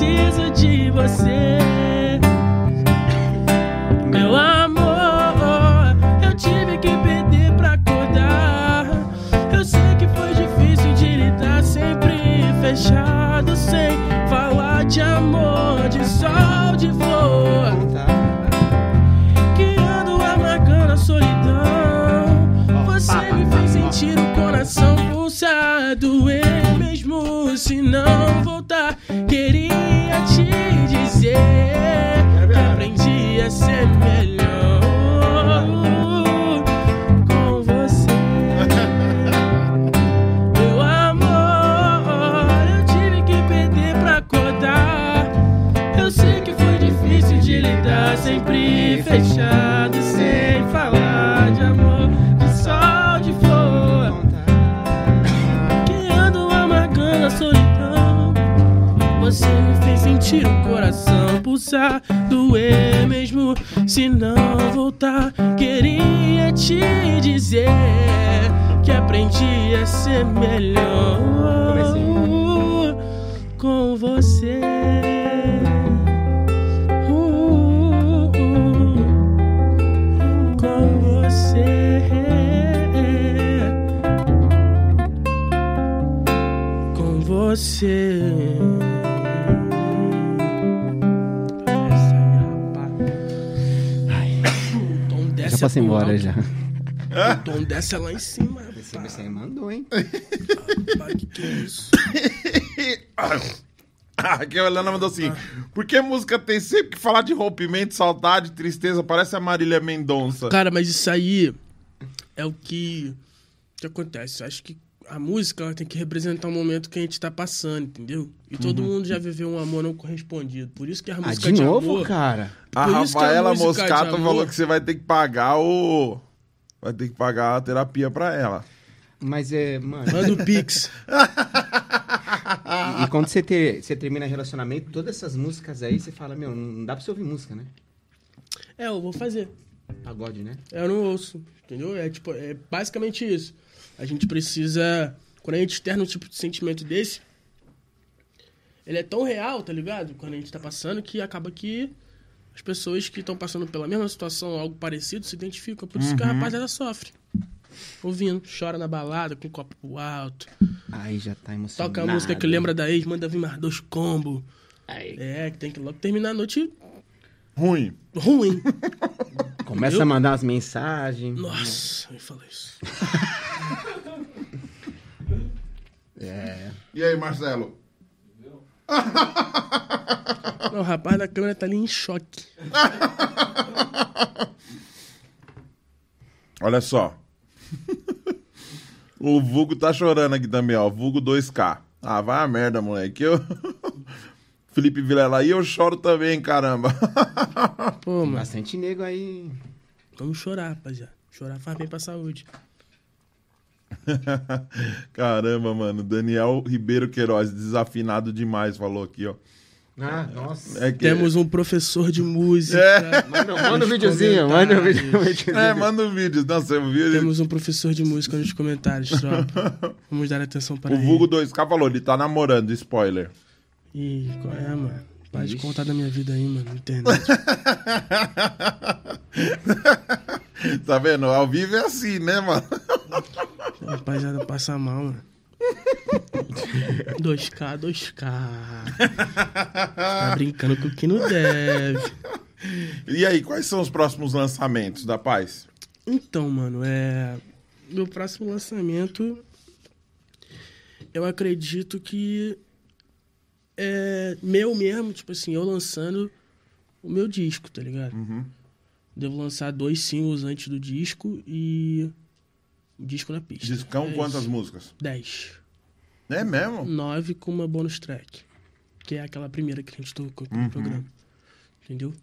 desce Já. O tom desce é lá em cima. Rapaz. você mandou, hein? Rapaz, que que é isso? Aqui a Helena mandou assim: por que música tem sempre que falar de rompimento, saudade, tristeza? Parece a Marília Mendonça. Cara, mas isso aí é o que, que acontece. Eu acho que a música ela tem que representar o momento que a gente tá passando, entendeu? E todo mundo já viveu um amor não correspondido. Por isso que a Ah, música de novo, amor, cara? A Por isso que a Rafaela Moscato de amor- falou que você vai ter que pagar o. Vai ter que pagar a terapia pra ela. Mas é, mano. Manda o Pix. E, e quando você, ter, você termina relacionamento, todas essas músicas aí, você fala, meu, não dá pra você ouvir música, né? É, eu vou fazer. Pagode, né? Eu não ouço, entendeu? É tipo, é basicamente isso. A gente precisa, quando a gente externa um tipo de sentimento desse, ele é tão real, tá ligado? Quando a gente tá passando, que acaba que as pessoas que estão passando pela mesma situação, algo parecido, se identificam. Por isso que a rapaziada sofre. Ouvindo, chora na balada, com o copo pro alto. Aí já tá emocionado. Toca a música que lembra da ex, manda vir mais dois combos. Aí, É, que tem que logo terminar a noite Ruim. ruim. Começa Eu? a mandar umas mensagens. Nossa, me fala isso. É. E aí, Marcelo? Não, o rapaz da câmera tá ali em choque. Olha só. o Vulgo tá chorando aqui também, ó. Vulgo 2K. Ah, vai a merda, moleque. Eu... Felipe Vilela, e eu choro também, caramba. Pô, mano, Bastante nego aí. vamos chorar, rapaziada. Chorar faz bem pra saúde. caramba, mano. Daniel Ribeiro Queiroz, desafinado demais, falou aqui, ó. Ah, nossa. É que... Temos um professor de música. Manda, manda um videozinho, manda um videozinho. É, manda um vídeo. Não, você viu? Temos um professor de música nos comentários, tropa. Vamos dar atenção para O ele. Vulgo 2K falou, ele tá namorando, spoiler. Ih, qual é, mano? Para de contar da minha vida aí, mano, internet. tá vendo? Ao vivo é assim, né, mano? Rapaziada, passa mal, mano. 2K, 2K. Tá brincando com o que não deve. E aí, quais são os próximos lançamentos da Paz? Então, mano, é. Meu próximo lançamento. Eu acredito que. É meu mesmo, tipo assim, eu lançando o meu disco, tá ligado? Uhum. Devo lançar dois singles antes do disco e. o Disco na pista. Discão, É quantas músicas? Dez. É mesmo? Nove com uma bonus track. Que é aquela primeira que a gente tocou Uhum. no programa. Entendeu?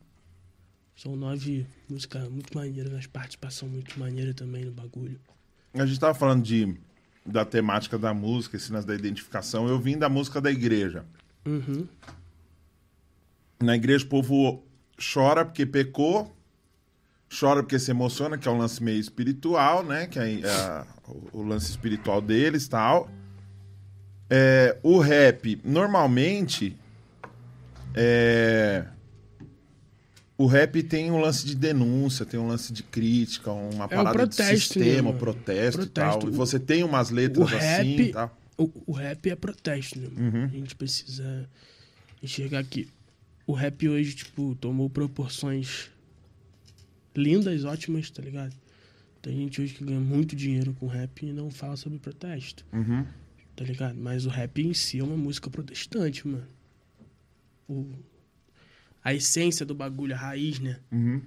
São nove músicas muito maneiras, as participação muito maneira também no bagulho. A gente tava falando de, da temática da música, cenas da identificação. Eu vim da música da igreja. Uhum. Na igreja o povo chora porque pecou, chora porque se emociona, que é um lance meio espiritual, né? Que é, é, o, o lance espiritual deles e tal. É, o rap, normalmente, é, o rap tem um lance de denúncia, tem um lance de crítica, uma É um parada protesto, de né, sistema, mano? protesto, e Protesto. tal. E você tem umas letras o assim rap- e tal. O, o rap é protesto, né? Uhum. A gente precisa enxergar que o rap hoje, tipo, tomou proporções lindas, ótimas, tá ligado? Tem gente hoje que ganha muito dinheiro com rap e não fala sobre protesto, Uhum. tá ligado? Mas o rap em si é uma música protestante, mano. O, a essência do bagulho, a raiz, né? Uhum.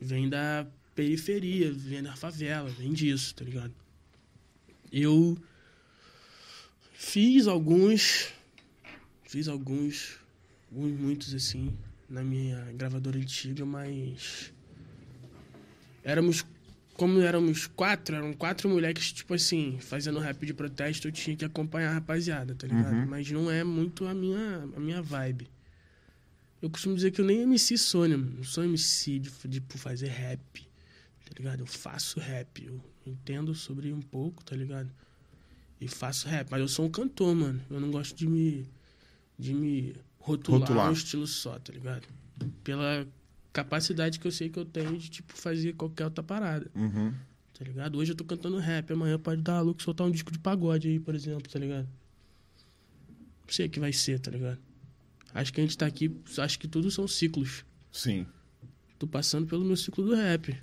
vem da periferia, vem da favela, vem disso, tá ligado? Eu fiz alguns, fiz alguns, alguns muitos assim, na minha gravadora antiga, mas éramos, como éramos quatro, eram quatro moleques, tipo assim, fazendo rap de protesto, eu tinha que acompanhar a rapaziada, tá ligado? Uhum. Mas não é muito a minha, a minha vibe. Eu costumo dizer que eu nem MC mano? Não sou MC de, de fazer rap, tá ligado? Eu faço rap, eu entendo sobre um pouco, tá ligado? E faço rap, mas eu sou um cantor, mano. Eu não gosto de me, de me rotular, Rotular. um estilo só, tá ligado? Pela capacidade que eu sei que eu tenho de, tipo, fazer qualquer outra parada, Uhum. tá ligado? Hoje eu tô cantando rap, amanhã pode dar louco soltar um disco de pagode aí, por exemplo, tá ligado? Não sei o que vai ser, tá ligado? Acho que a gente tá aqui, acho que tudo são ciclos. Sim. Tô passando pelo meu ciclo do rap.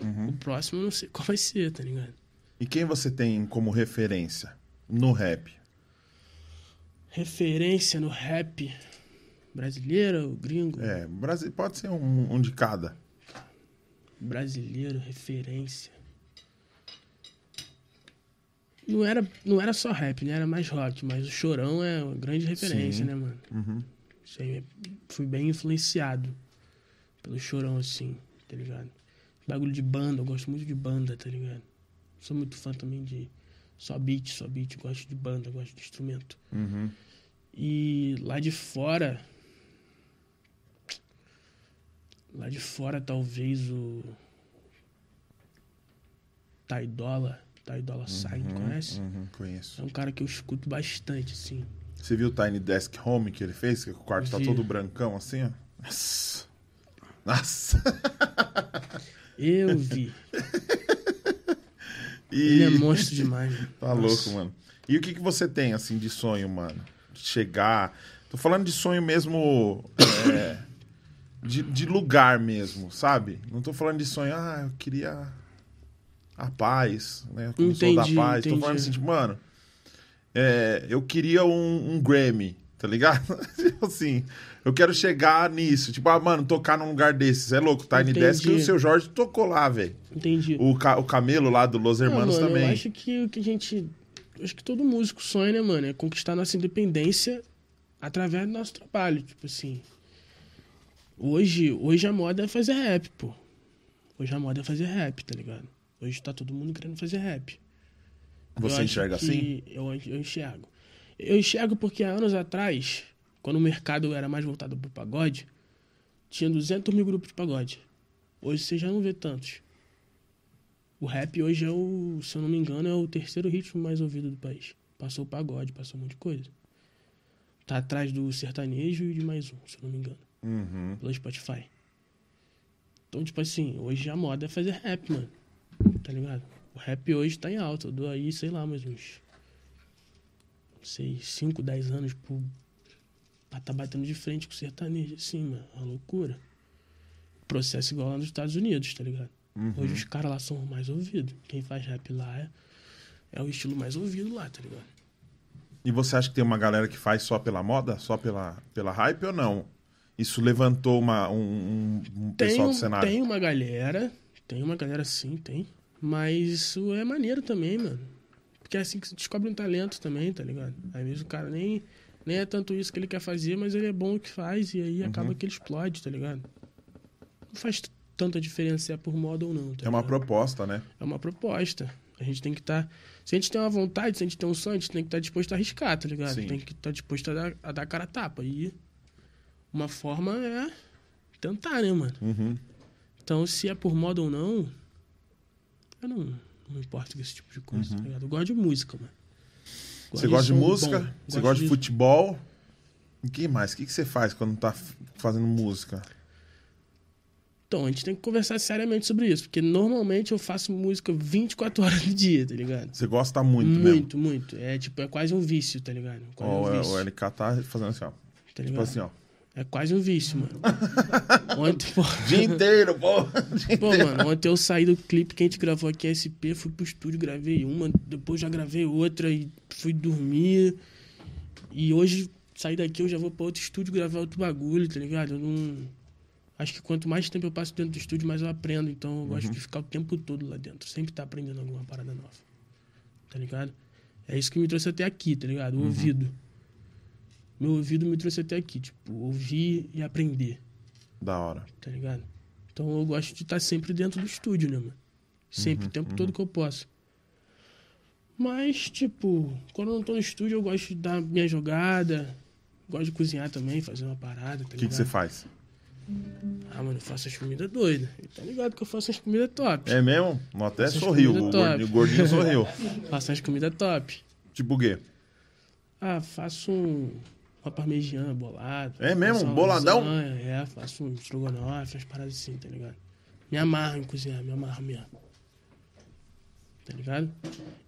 Uhum. O próximo eu não sei qual vai ser, tá ligado? E quem você tem como referência no rap? Referência no rap brasileiro, gringo, É, pode ser um, um de cada. brasileiro, referência. Não era, não era só rap, né? Era mais rock, mas o Chorão é uma grande referência, Sim. né, mano? Uhum. Isso aí, fui bem influenciado pelo Chorão, assim, tá ligado? Bagulho de banda, eu gosto muito de banda, tá ligado? Sou muito fã também de só beat, só beat, gosto de banda, gosto de instrumento. Uhum. E lá de fora. Lá de fora, talvez o. Taidola. Taidola Sign, conhece? Uhum, conheço. É um cara que eu escuto bastante, assim. Você viu o Tiny Desk Home que ele fez? Que o quarto tá Vi. todo brancão assim, ó. Nossa. Nossa. Eu vi. E... Ele é monstro demais. mano. Tá Nossa. louco, mano. E o que, que você tem, assim, de sonho, mano? De chegar. Tô falando de sonho mesmo. é, de, de lugar mesmo, sabe? Não tô falando de sonho, ah, eu queria a paz, né? Como sou da Entendi, paz. Tô entendi. falando assim, tipo, mano, é, eu queria um, um Grammy, tá ligado? Tipo assim, eu quero chegar nisso. Tipo, ah, mano, tocar num lugar desses. É louco, Tiny Entendi. Desk, o seu Jorge tocou lá, velho. Entendi. O, Ca- o Camelo lá do Los Não, Hermanos mano, também. Eu acho que o que a gente. Acho que todo músico sonha, né, mano? É conquistar nossa independência através do nosso trabalho. Tipo assim. Hoje, hoje a moda é fazer rap, pô. Hoje a moda é fazer rap, tá ligado? Hoje tá todo mundo querendo fazer rap. Eu Você acho enxerga assim? Eu, eu enxergo. Eu enxergo porque há anos atrás, quando o mercado era mais voltado pro pagode, tinha 200 mil grupos de pagode. Hoje você já não vê tantos. O rap hoje é o, se eu não me engano, é o terceiro ritmo mais ouvido do país. Passou o pagode, passou um monte de coisa. Tá atrás do sertanejo e de mais um, se eu não me engano, Uhum. pelo Spotify. Então, tipo assim, hoje a moda é fazer rap, mano. Tá ligado? O rap hoje tá em alta. Eu dou aí, sei lá, mais uns. Sei, 5, 10 anos pro, pra tá batendo de frente com o sertanejo, assim, mano. Uma loucura. Processo igual lá nos Estados Unidos, tá ligado? Uhum. Hoje os caras lá são mais ouvidos. Quem faz rap lá é, é o estilo mais ouvido lá, tá ligado? E você acha que tem uma galera que faz só pela moda? Só pela, pela hype ou não? Isso levantou uma, um, um- pessoal um- do cenário? tem uma galera, tem uma galera sim, tem. Mas isso é maneiro também, mano. Porque é assim que se descobre um talento também, tá ligado? Às vezes o cara nem, nem é tanto isso que ele quer fazer, mas ele é bom no que faz e aí Uhum. acaba que ele explode, tá ligado? Não faz tanta diferença se é por moda ou não, tá É uma ligado? proposta, né? É uma proposta. A gente tem que estar. se a gente tem uma vontade, se a gente tem um sonho, a gente tem que estar disposto a arriscar, tá ligado? Sim. Tem que estar disposto a dar, a dar cara a tapa. E uma forma é tentar, né, mano? Uhum. Então, se é por moda ou não, eu não, não importo com esse tipo de coisa, tá ligado? Eu gosto de música, mano. Uhum. Você Gosto gosta de música? bom. Você gosta de futebol? E que mais? O que, que você faz quando tá fazendo música? Então, a gente tem que conversar seriamente sobre isso, porque normalmente eu faço música 24 horas do dia, tá ligado? Você gosta muito, mesmo. muito, muito. É tipo, é quase um vício, tá ligado? Quase Ó, um o- vício, o LK tá fazendo assim, ó. tá Tipo assim, ó. É quase um vício, mano. ontem, pô, Dia inteiro, pô. Dia pô, inteiro. mano, ontem eu saí do clipe que a gente gravou aqui, SP, fui pro estúdio, gravei uma, depois já gravei outra e fui dormir. E hoje, saí daqui, eu já vou pra outro estúdio gravar outro bagulho, tá ligado? Eu não... Acho que quanto mais tempo eu passo dentro do estúdio, mais eu aprendo. Então eu gosto de ficar o tempo todo lá dentro. Sempre tá aprendendo alguma parada nova. Tá ligado? É isso que me trouxe até aqui, tá ligado? O ouvido. Meu ouvido me trouxe até aqui, tipo, ouvir e aprender Da hora. tá ligado? Então eu gosto de estar sempre dentro do estúdio, né, mano? Sempre, o tempo todo que eu posso. Mas, tipo, quando eu não tô no estúdio, eu gosto de dar minha jogada. Gosto de cozinhar também, fazer uma parada, tá O que, que você faz? Ah, mano, eu faço as comidas doidas. Tá ligado que eu faço as comidas top. É mesmo? Até sorriu. O gordinho, o gordinho sorriu. Faço as comidas top. Tipo o quê? Ah, faço um, uma parmegiana bolada. É mesmo? Boladão? lasanha, É, faço um estrogonofe, umas paradas assim, tá ligado? Me amarro em cozinhar, me amarro mesmo. Tá ligado?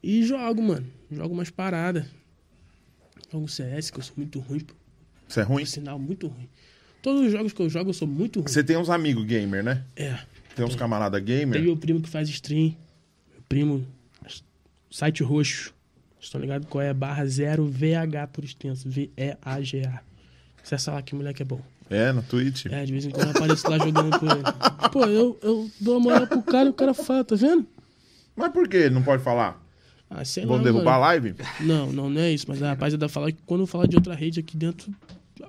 E jogo, mano. Jogo umas paradas. Jogo CS, que eu sou muito ruim, pô. Você é ruim? Por sinal, muito ruim. Todos os jogos que eu jogo, eu sou muito ruim. Você tem uns amigos gamer, né? É. Tem uns camarada Tem gamer. meu primo que faz stream. Meu primo, site roxo. Estão ligados qual é? Barra 0 VH por extenso. V-E-A-G-A. Acessa lá que moleque é bom. É, no Twitch. É, de vez em quando eu apareço lá jogando com ele. Pô, eu, eu dou uma moral pro cara e o cara fala, tá vendo? Mas por que não pode falar? Ah, sei Vão lá, derrubar a mano. live? Não, não, não é isso. Mas a rapaziada fala que quando eu falar de outra rede aqui dentro,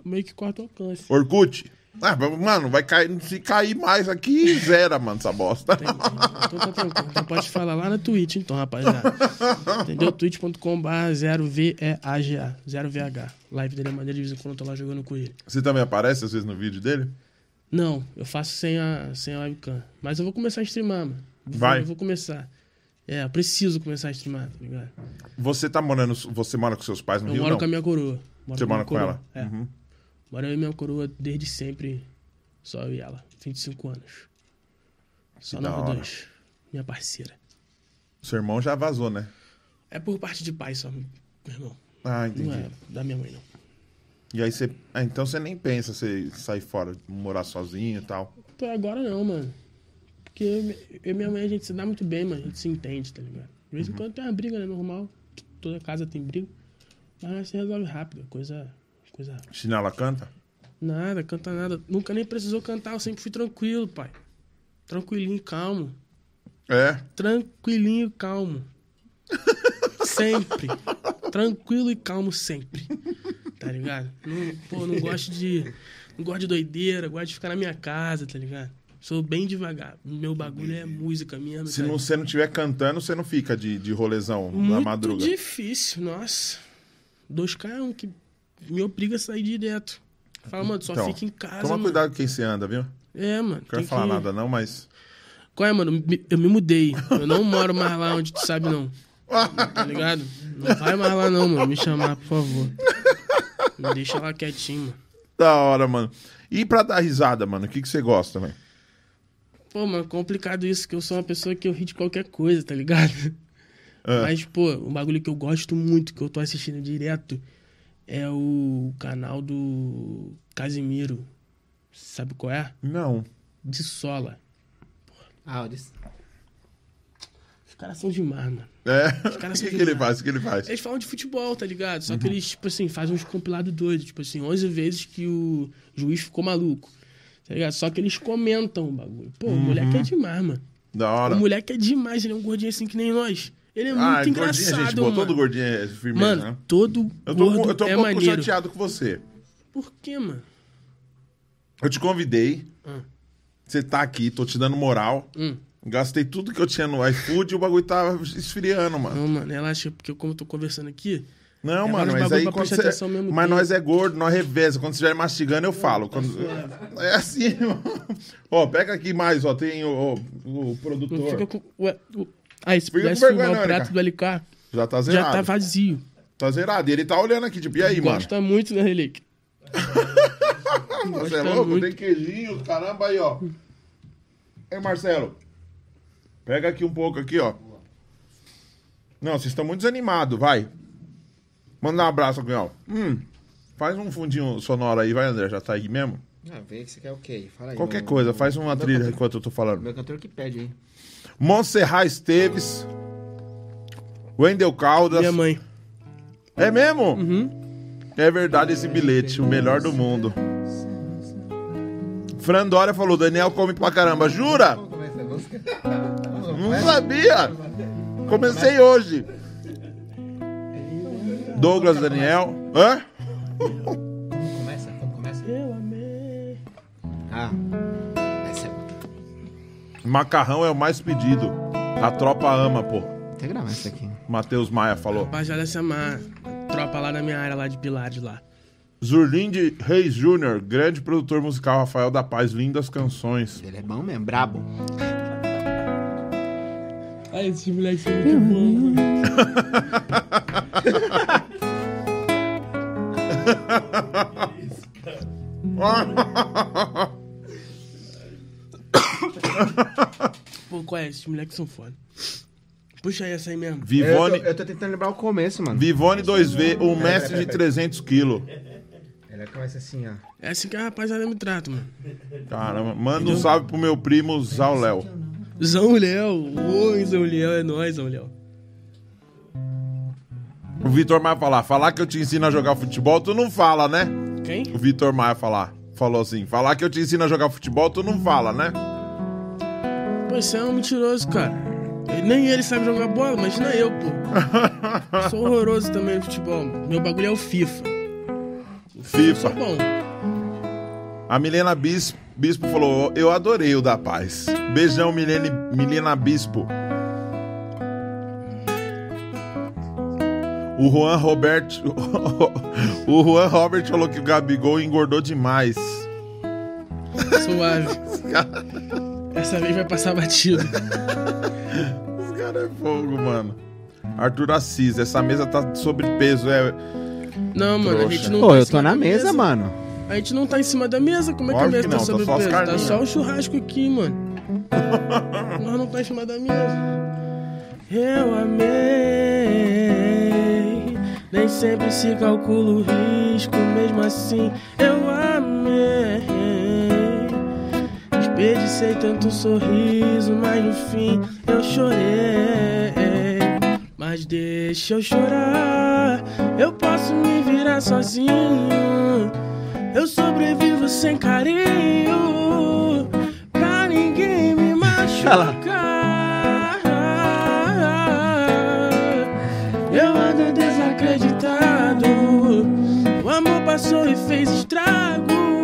meio que corta o alcance. Orkut? Ah, mano, vai cair. Se cair mais aqui, zera, mano, essa bosta. Então tá tranquilo. Então pode falar lá na Twitch, então, rapaziada. Entendeu? twitch.com.br 0VEAGA. 0VH. Live dele é maneira de vez em quando eu tô lá jogando com ele. Você também aparece às vezes no vídeo dele? Não, eu faço sem a, sem a webcam. Mas eu vou começar a streamar, mano. Vai. Eu vou começar. É, eu preciso começar a streamar, tá ligado? Você tá morando. Você mora com seus pais no Eu Rio? moro não? com a minha coroa. Moro Você mora com ela? É. Uhum. Moro eu e minha coroa desde sempre. Só eu e ela. 25 anos. Só nós dois. Minha parceira. Seu irmão já vazou, né? É por parte de pai só, meu irmão. Ah, entendi. Não é da minha mãe, não. E aí você. ah, então você nem pensa você sair fora, morar sozinho e tal. Pô, agora não, mano. Porque eu e minha mãe, a gente se dá muito bem, mano. A gente se entende, tá ligado? De vez em quando tem uma briga, né? Normal. Toda casa tem briga. Mas se resolve rápido. Coisa. Coisa. Chinela canta? Nada, canta nada. Nunca nem precisou cantar. Eu sempre fui tranquilo, pai. Tranquilinho, calmo. É. Tranquilinho, calmo. Sempre. Tranquilo e calmo sempre. Tá ligado? Não, pô, não gosto de. Não gosto de doideira, gosto de ficar na minha casa, tá ligado? Sou bem devagar. Meu bagulho é música mesmo. Se tá não, você não estiver cantando, você não fica de, de rolezão na Muito madruga. difícil, nossa. 2K é um que me obriga a sair direto. Fala, mano, só Então, fica em casa. Toma mano. cuidado com quem você anda, viu? Não É, mano. quero tem falar que... nada, não, mas. Qual é, mano? Eu me mudei. Eu não moro mais lá onde tu sabe, não. Tá ligado? Não vai mais lá, não, mano. Me chamar, por favor. Me deixa lá quietinho, mano. Da hora, mano. E pra dar risada, mano, o que, que você gosta, velho? Pô, mano, complicado isso, que eu sou uma pessoa que eu ri de qualquer coisa, tá ligado? Ah. Mas, pô, um bagulho que eu gosto muito, que eu tô assistindo direto, é o canal do Casimiro. Sabe qual é? Não. De Sola. Ah, eles... Os caras são demais, mano. É? caras O que, são que ele faz? O que ele faz? Eles falam de futebol, tá ligado? Só Uhum. que eles, tipo assim, fazem uns compilados doidos. Tipo assim, 11 vezes que o juiz ficou maluco. Tá ligado? Só que eles comentam o bagulho. Pô, o moleque é demais, mano. Da O hora. moleque é demais, ele é um gordinho assim que nem nós. Ele é ah, muito gordinho, engraçado, gente boa. mano. Todo gordinho é firmeza, Mano, né? todo Eu tô, gordo eu tô um é pouco maneiro. chateado com você. Por quê, mano? Eu te convidei. Hum. Você tá aqui, tô te dando moral. Hum. Gastei tudo que eu tinha no iFood e o bagulho tá esfriando, mano. Não, mano, relaxa, porque como eu tô conversando aqui, Não, É mano, mas aí quando você. Mas tempo. nós é gordo, nós reveza. Quando você estiver mastigando, eu falo. Quando... É assim, mano. Ó, pega aqui mais, ó. Tem o, o, o produtor. fica com. Ué, o- Ah, e se Fica com pudesse vergonha, filmar não, o prato do LK, Já tá já zerado. tá vazio. Tá zerado. E ele tá olhando aqui, tipo, e aí, mano? Gosta muito, né, Relíquia? Você é gosta louco? muito. Tem queijinho, caramba aí, ó. Ei, Marcelo. Pega aqui um pouco aqui, ó. Não, vocês estão muito desanimados, vai. Manda um abraço aqui, ó. Hum, faz um fundinho sonoro aí, vai, André. Já tá aí mesmo? Ah, vê que você quer o quê? Fala aí. Qualquer meu- coisa, faz uma meu trilha cantor- enquanto eu tô falando. Meu cantor que pede aí. Monserrat Esteves. Wendel Caldas. Minha mãe. É mesmo? Uhum. É verdade esse bilhete, o melhor do mundo. Fran Dória falou, Daniel come pra caramba. Jura? Não sabia. Comecei hoje. Douglas Daniel. Hã? Como começa? Como começa? Eu amei. Ah. É... Macarrão é o mais pedido. A tropa ama, pô. Até gravar isso aqui. Matheus Maia falou. Rapaziada, essa é uma tropa lá na minha área, lá de Pilares, lá. Zurlinde Reis Júnior, grande produtor musical Rafael da Paz, lindas canções. Ele é bom mesmo, brabo. Ai, esse moleque é muito bom, mano. Pô, qual é? Esses moleques são foda. Puxa aí essa aí mesmo. Eu Vivone, tô, eu tô tentando lembrar o começo, mano. Vivone 2V, um mestre de 300 quilos. Ele começa assim, ó. É assim que a rapaziada me trata, mano. Caramba, manda um salve pro meu primo Zau Léo. Zão Léo. Oi, Zão Léo. É nóis, Zão Léo. O Vitor Maia falar, falar que eu te ensino a jogar futebol, tu não fala, né? Quem? O Vitor Maia falar, falou assim, falar que eu te ensino a jogar futebol, tu não fala, né? Pô, você é um mentiroso, cara. Nem ele sabe jogar bola, imagina eu, pô. Sou horroroso também no futebol. Meu bagulho é o FIFA. Eu FIFA. sou bom. A Milena Bispo, Bispo falou, eu adorei o da paz. Beijão, Milene, Milena Bispo. O Juan Robert. o Juan Robert falou que o Gabigol engordou demais. Suave. Essa vez vai passar batido. Esse cara é fogo, mano. Arthur Assis, essa mesa tá sobrepeso, é. Não, mano, a gente não Pô, tá eu tô na da mesa, mano. A gente não tá em cima da mesa? Como é que a mesa que tá não, tá só as peso? Tá só o churrasco aqui, mano. Nós não tá em cima da mesa. Eu amei. Nem sempre se calcula o risco, mesmo assim eu amei. Desperdicei tanto sorriso, mas no fim eu chorei. Mas deixa eu chorar, eu posso me virar sozinho. Eu sobrevivo sem carinho, pra ninguém me machucar. Eu ando desacreditado. O amor passou e fez estragos.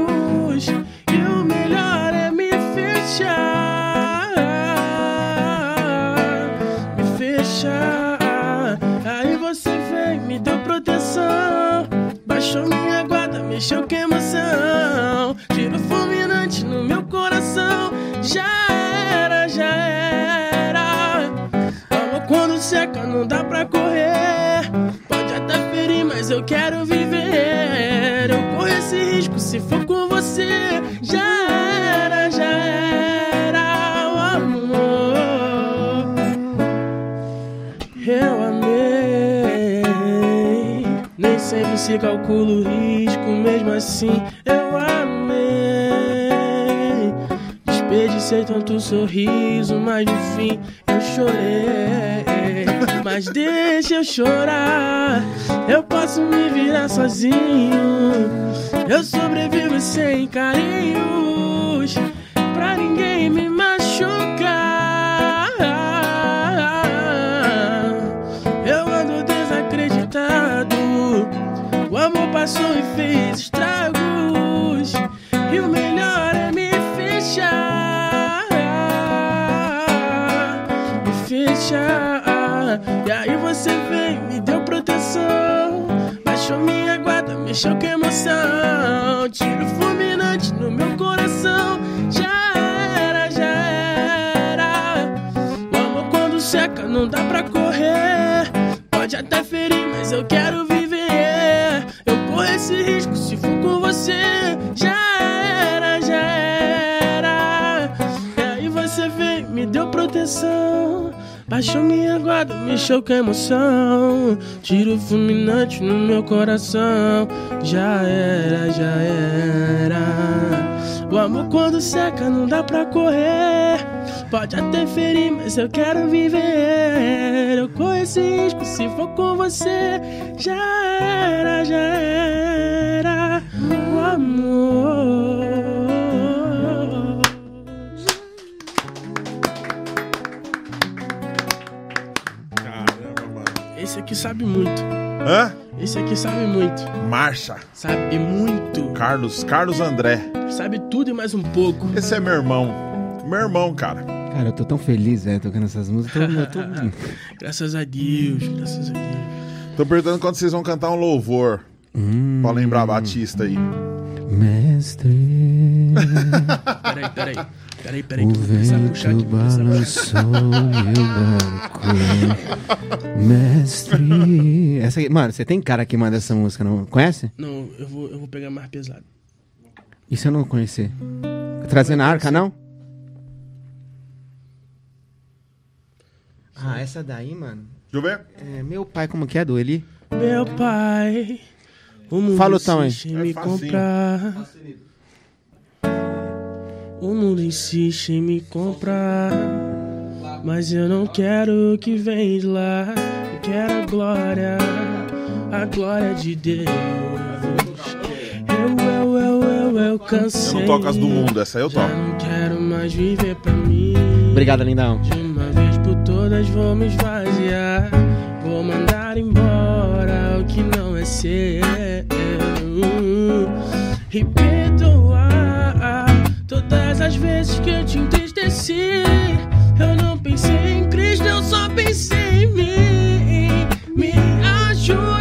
Se for com você. Já era, já era o amor. Eu amei. Nem sempre se calcula o risco, mesmo assim eu amei. Desperdicei tanto sorriso, mas no fim eu chorei. Mas deixa eu chorar, eu posso me virar sozinho. Eu sobrevivo sem carinhos, pra ninguém me machucar. Eu ando desacreditado. O amor passou e fez mexeu com emoção. Tiro fulminante no meu coração. Já era, já era. O amor quando seca, não dá pra correr. Pode até ferir, mas eu quero viver. Eu corro esse risco se for com você. Já era, já era. E aí você veio, me deu proteção. Baixou minha guarda, mexeu com emoção. Tiro fulminante no meu coração. Já era, já era. O amor quando seca não dá pra correr. Pode até ferir, mas eu quero viver. Eu corro esse risco se for com você. Já era, já era. Aqui sabe muito. Marcha. Sabe muito. Carlos, Carlos André. Sabe tudo e mais um pouco. Esse é meu irmão. Meu irmão, cara. Cara, eu tô tão feliz, velho, tocando essas músicas. Eu tô. Graças a Deus, graças a Deus. Tô perguntando quando vocês vão cantar um louvor. Hum, Pra lembrar Batista aí. mestre, Peraí, peraí. Peraí, peraí, o vento balançou meu barco. Mestre. Essa aqui, mano, você tem cara que manda essa música, não? Conhece? Não, eu vou, eu vou pegar mais pesado. Isso eu não conheci. Trazendo a arca, não? Ah, essa daí, mano. Deixa eu ver. É, meu pai, como que é, do Eli? Meu pai, o mundo Fala o tom insiste em É me facinho. O mundo insiste em me comprar. Mas eu não quero o que vem de lá. Eu quero a glória, a glória de Deus. Eu, eu, eu, eu, eu Eu cansei. não toco as do mundo, essa aí eu Já toco. não quero mais viver pra mim. Obrigado, lindão. De uma vez por todas vou me esvaziar. Vou mandar embora o que não é seu. E perdoar todas as vezes que eu te entristeci. Eu não pensei em Cristo, eu só pensei em mim. Me ajude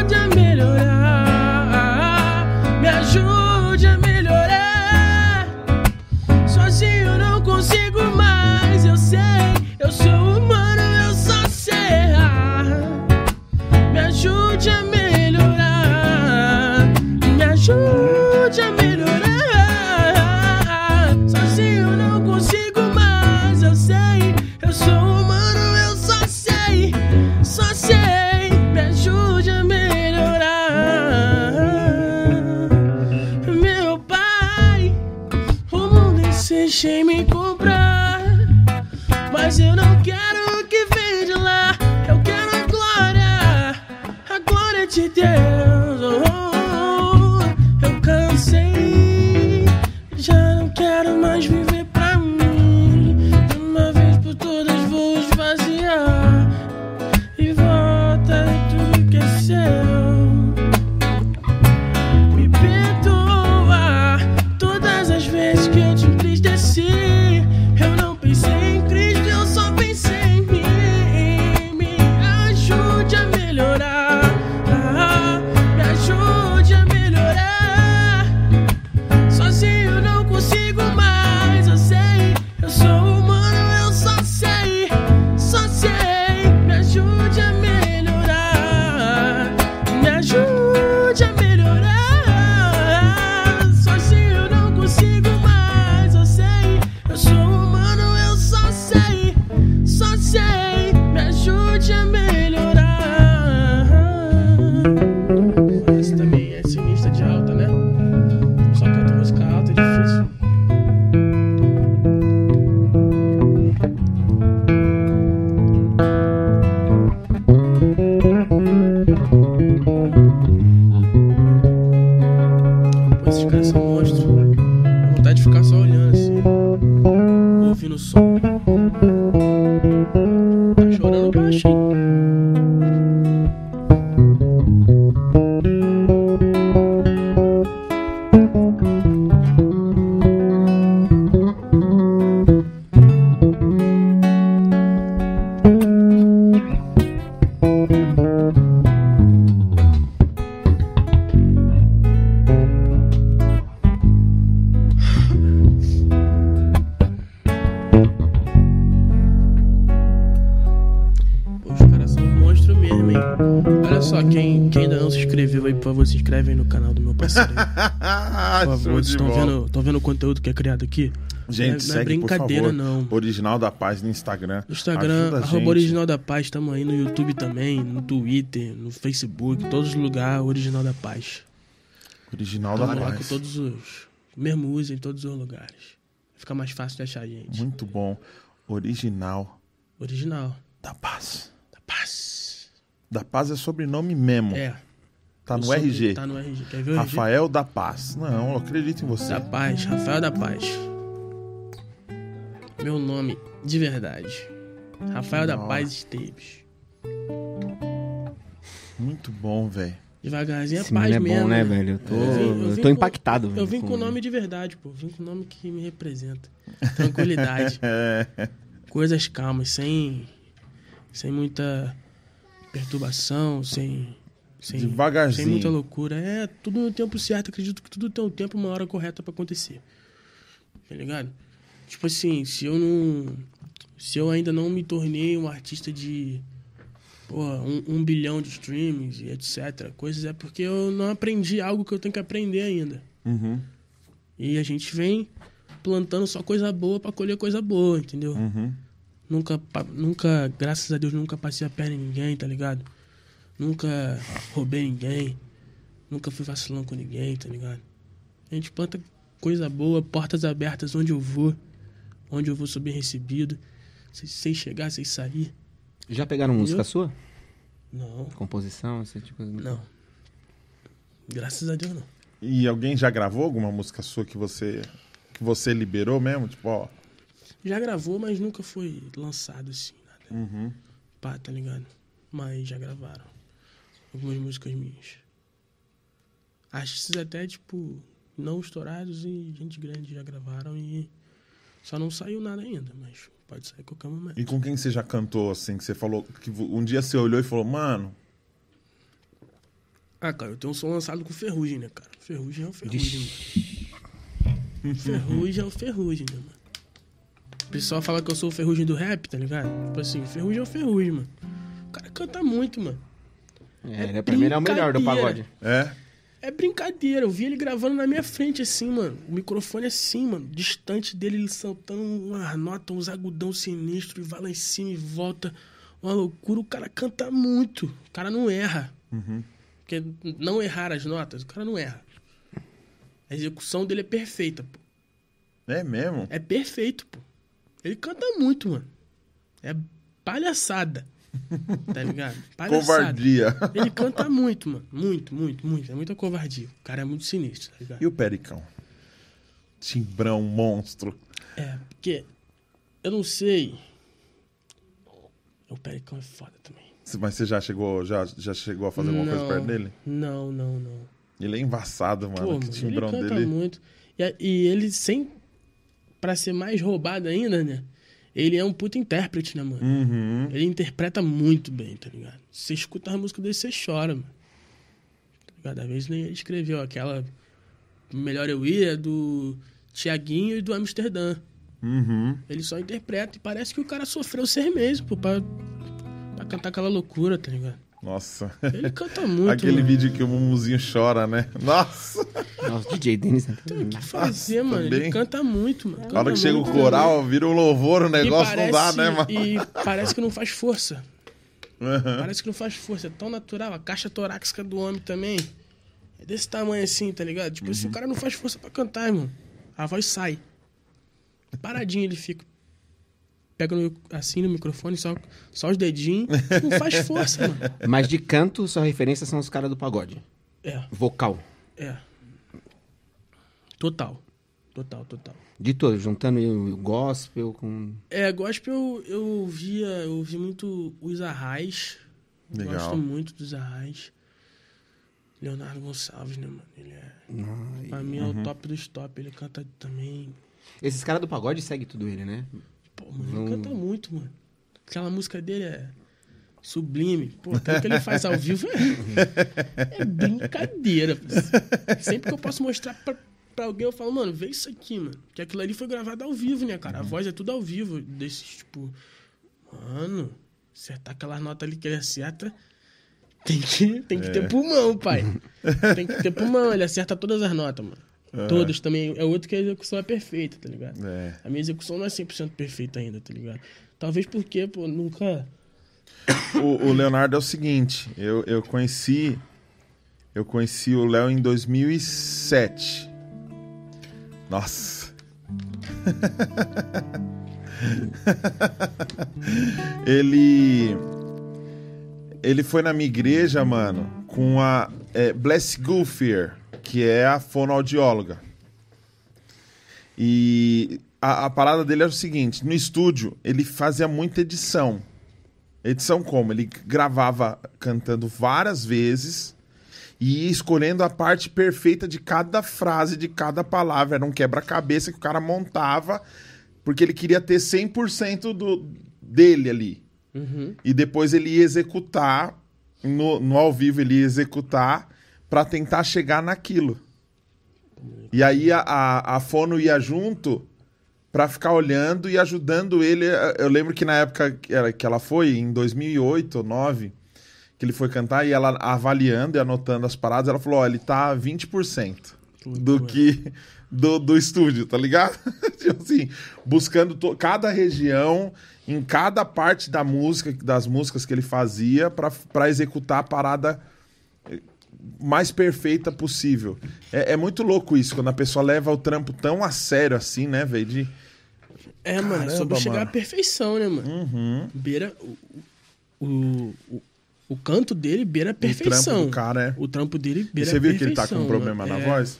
quem, quem ainda não se inscreveu aí, por favor, se inscreve aí no canal do meu parceiro. aí. Por favor, estão vendo, vendo o conteúdo que é criado aqui? Gente, não é, não é segue, brincadeira, por favor. não. Original da Paz no Instagram. No Instagram, a arroba. Original da Paz, estamos aí no YouTube também, no Twitter, no Facebook, todos os lugares, Original da Paz. Original da Coloca Paz. todos os. Mesmo usa em todos os lugares. Fica mais fácil de achar a gente. Muito bom. Original Original. da Paz. Da Paz. Da Paz é sobrenome mesmo. É. tá no o sobre- RG. Tá no RG. Quer ver o RG? Rafael da Paz. Não, eu acredito em você. Da Paz, Rafael da Paz. Meu nome de verdade. Rafael da Nossa. Paz Esteves. Muito bom, velho. Devagarzinho é Esse paz é mesmo. bom, né, né? velho? Eu tô, Eu vim- eu eu vim tô com- impactado. Eu velho, vim com o nome de verdade, pô. Vim com o nome que me representa. Tranquilidade. É. Coisas calmas, sem. Sem muita perturbação, sem. Sem, Devagarzinho. sem muita loucura. É tudo no tempo certo. Acredito que tudo tem um tempo e uma hora correta pra acontecer. Tá ligado? Tipo assim, se eu não. Se eu ainda não me tornei um artista de. Pô, um, um bilhão de streams e etc. Coisas é porque eu não aprendi algo que eu tenho que aprender ainda. Uhum, E a gente vem plantando só coisa boa pra colher coisa boa, entendeu? uhum. Nunca, nunca, graças a Deus, nunca passei a perna em ninguém, tá ligado? Nunca roubei ninguém. Nunca fui vacilão com ninguém, tá ligado? A gente planta coisa boa, portas abertas onde eu vou. Onde eu vou ser bem recebido. Sem, chegar, sem sair. Já pegaram música Entendeu? sua? Não, Composição, esse tipo de coisa? não. Graças a Deus, não. E alguém já gravou alguma música sua que você que você liberou mesmo? Tipo, ó. Já gravou, mas nunca foi lançado assim, nada. Uhum. Pá, tá ligado? Mas já gravaram. Algumas músicas minhas. Artistas até, tipo, não estourados e gente grande já gravaram e só não saiu nada ainda, mas pode sair a qualquer momento. E com quem você já cantou, assim, que você falou, que um dia você olhou e falou, mano, Ah, cara, eu tenho um som lançado com Ferrugem, né, cara? Ferrugem é o Ferrugem, mano. Ferrugem é o Ferrugem, né, mano? O pessoal fala que eu sou o Ferrugem do rap, tá ligado? Tipo assim, Ferrugem é o Ferrugem, mano. O cara canta muito, mano. É, ele é, pra mim ele é o melhor do pagode. é? É brincadeira, eu vi ele gravando na minha frente assim, mano. O microfone assim, mano. Distante dele, ele soltando umas notas, uns agudão sinistro, e vai lá em cima e volta. Uma loucura. O cara canta muito. O cara não erra. Porque não errar as notas, o cara não erra. A execução dele é perfeita, pô. É mesmo? É perfeito, pô. Ele canta muito, mano. É palhaçada. Tá ligado? Palhaçada. Covardia. Ele canta muito, mano. Muito, muito, muito. É muita covardia. O cara é muito sinistro, tá ligado? E o Pericão? Timbrão, monstro. É, porque eu não sei. O Pericão é foda também. Mas você já chegou, já, já chegou a fazer alguma coisa perto dele? Não, não, não. Ele é embaçado, mano. Pô, que mano, ele timbrão canta dele. muito. E, e ele, sem. Pra ser mais roubado ainda, né? Ele é um puta intérprete, né, mano? Uhum. Ele interpreta muito bem, tá ligado? Você escuta a música dele, você chora, mano. Tá ligado? Às vezes nem ele escreveu aquela Melhor Eu Ir é do Tiaguinho e do Amsterdã. Uhum. Ele só interpreta e parece que o cara sofreu seis meses, pô, pra, pra cantar aquela loucura, tá ligado? Nossa. Ele canta muito, Aquele mano. vídeo que o Mumuzinho chora, né? Nossa. Nossa, DJ Dennis. né? Tem o que fazer, mano. também. Ele canta muito, mano. Na hora Canta que chega o coral, vira um louvor, o negócio não dá, parece- né, mano? E parece que não faz força. Uhum. Parece que não faz força. É tão natural. A caixa torácica do homem também é desse tamanho assim, tá ligado? Tipo, Uhum. se o cara não faz força pra cantar, irmão, a voz sai. Paradinho ele fica. Pega no- assim no microfone, só, só os dedinhos. Não faz força, mano. Mas de canto, sua referência são os caras do pagode. É, Vocal. é. Total. Total, total. De todo, juntando o gospel com. É, gospel eu, eu via, eu ouvi muito os Arrais. Legal. Gosto muito dos Arrais. Leonardo Gonçalves, né, mano? Ele é. Ai, Pra mim é o top dos top. Ele canta também. Esses caras do pagode seguem tudo ele, né? Pô, mano, Não- ele canta muito, mano. Aquela música dele é sublime. Pô, aquilo que ele faz ao vivo é, é brincadeira. pô. Sempre que eu posso mostrar pra, pra alguém, eu falo, mano, vê isso aqui, mano. Que aquilo ali foi gravado ao vivo, né, cara? A voz é tudo ao vivo. Desses, tipo, mano, acertar aquelas notas ali que ele acerta. Tem que, tem que ter pulmão, pai. Tem que ter pulmão. Ele acerta todas as notas, mano. Todas também. É outro que a execução é perfeita, tá ligado? É. A minha execução não é 100% perfeita ainda, tá ligado? Talvez porque, pô, nunca. O, o Leonardo é o seguinte, eu, eu conheci eu conheci o Léo em 2007. Nossa. ele ele foi na minha igreja, mano, com a é, Bless Gulfier, que é a fonoaudióloga. E a, a parada dele era o seguinte: no estúdio, ele fazia muita edição. Edição como? Ele gravava cantando várias vezes e ia escolhendo a parte perfeita de cada frase, de cada palavra. Era um quebra-cabeça que o cara montava, porque ele queria ter 100% do, dele ali. E depois ele ia executar, no, no ao vivo ele ia executar para tentar chegar naquilo. E aí a, a, a fono ia junto pra ficar olhando e ajudando ele. Eu lembro que na época que ela, que ela foi, em 2008 ou 2009, que ele foi cantar e ela avaliando e anotando as paradas, ela falou: Ó, ele tá 20% do que. Do, do estúdio, tá ligado? tipo assim, buscando to- cada região, em cada parte da música, das músicas que ele fazia, pra executar a parada mais perfeita possível. É, é muito louco isso, quando a pessoa leva o trampo tão a sério assim, né, velho? De... É, mano, é sobre chegar mano. à perfeição, né, mano? Uhum. Beira. O, o, o, o canto dele beira a O trampo perfeição. do cara, é. O trampo dele E beira você a viu que ele tá com perfeição, um problema mano. na É. voz?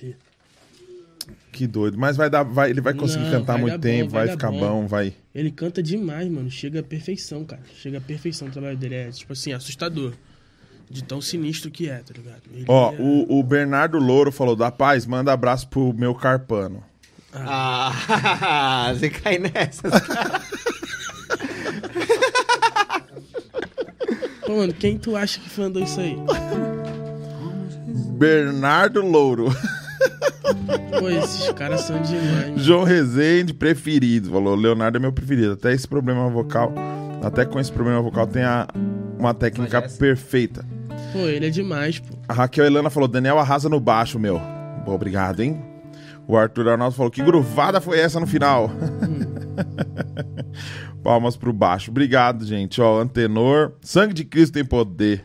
Vi. Que doido. Mas vai dar, vai, ele vai conseguir Não, cantar vai muito dar bom, tempo, vai, vai ficar bom. bom, vai. Ele canta demais, mano. Chega à perfeição, cara. Chega à perfeição o trabalho dele. É, tipo assim, assustador. De tão sinistro que é, tá ligado? Ele Ó, é- o, o Bernardo Louro falou: da paz, manda abraço pro meu carpano. Ah, você cai nessa. Pô, mano, quem tu acha que mandou isso aí? Bernardo Louro. Pô, esses caras são demais. João Rezende, preferido. Falou: Leonardo é meu preferido. Até esse problema vocal, até com esse problema vocal, tem a, uma técnica perfeita. Pô, ele é demais, pô. A Raquel Helena falou: Daniel arrasa no baixo, meu. Bom, obrigado, hein? O Arthur Arnaldo falou: que gruvada foi essa no final? Palmas pro baixo. Obrigado, gente. Ó, Antenor. Sangue de Cristo tem poder.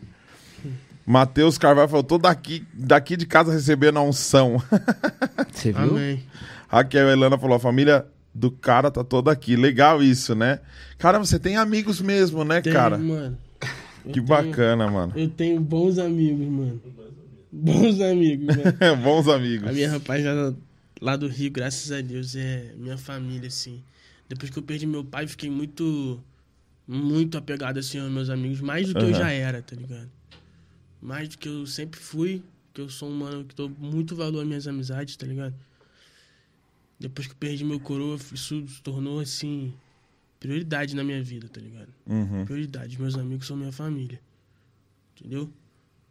Matheus Carvalho falou: tô daqui, daqui de casa recebendo a unção. Você viu? Amém. Raquel Helena falou: a família do cara tá toda aqui. Legal isso, né? Cara, você tem amigos mesmo, né, Tem, cara? mano. Eu Que tenho- bacana, mano. Eu tenho bons amigos, mano. Bons amigos, né? Bons amigos. A minha rapaziada lá do Rio, graças a Deus, é minha família, assim. Depois que eu perdi meu pai, fiquei muito, muito apegado, assim, aos meus amigos. Mais do que eu Aham. já era, tá ligado? Mais do que eu sempre fui. Que eu sou um mano que dou muito valor às minhas amizades, tá ligado? Depois que eu perdi meu coroa, isso se tornou, assim, prioridade na minha vida, tá ligado? Uhum. Prioridade. Meus amigos são minha família. Entendeu?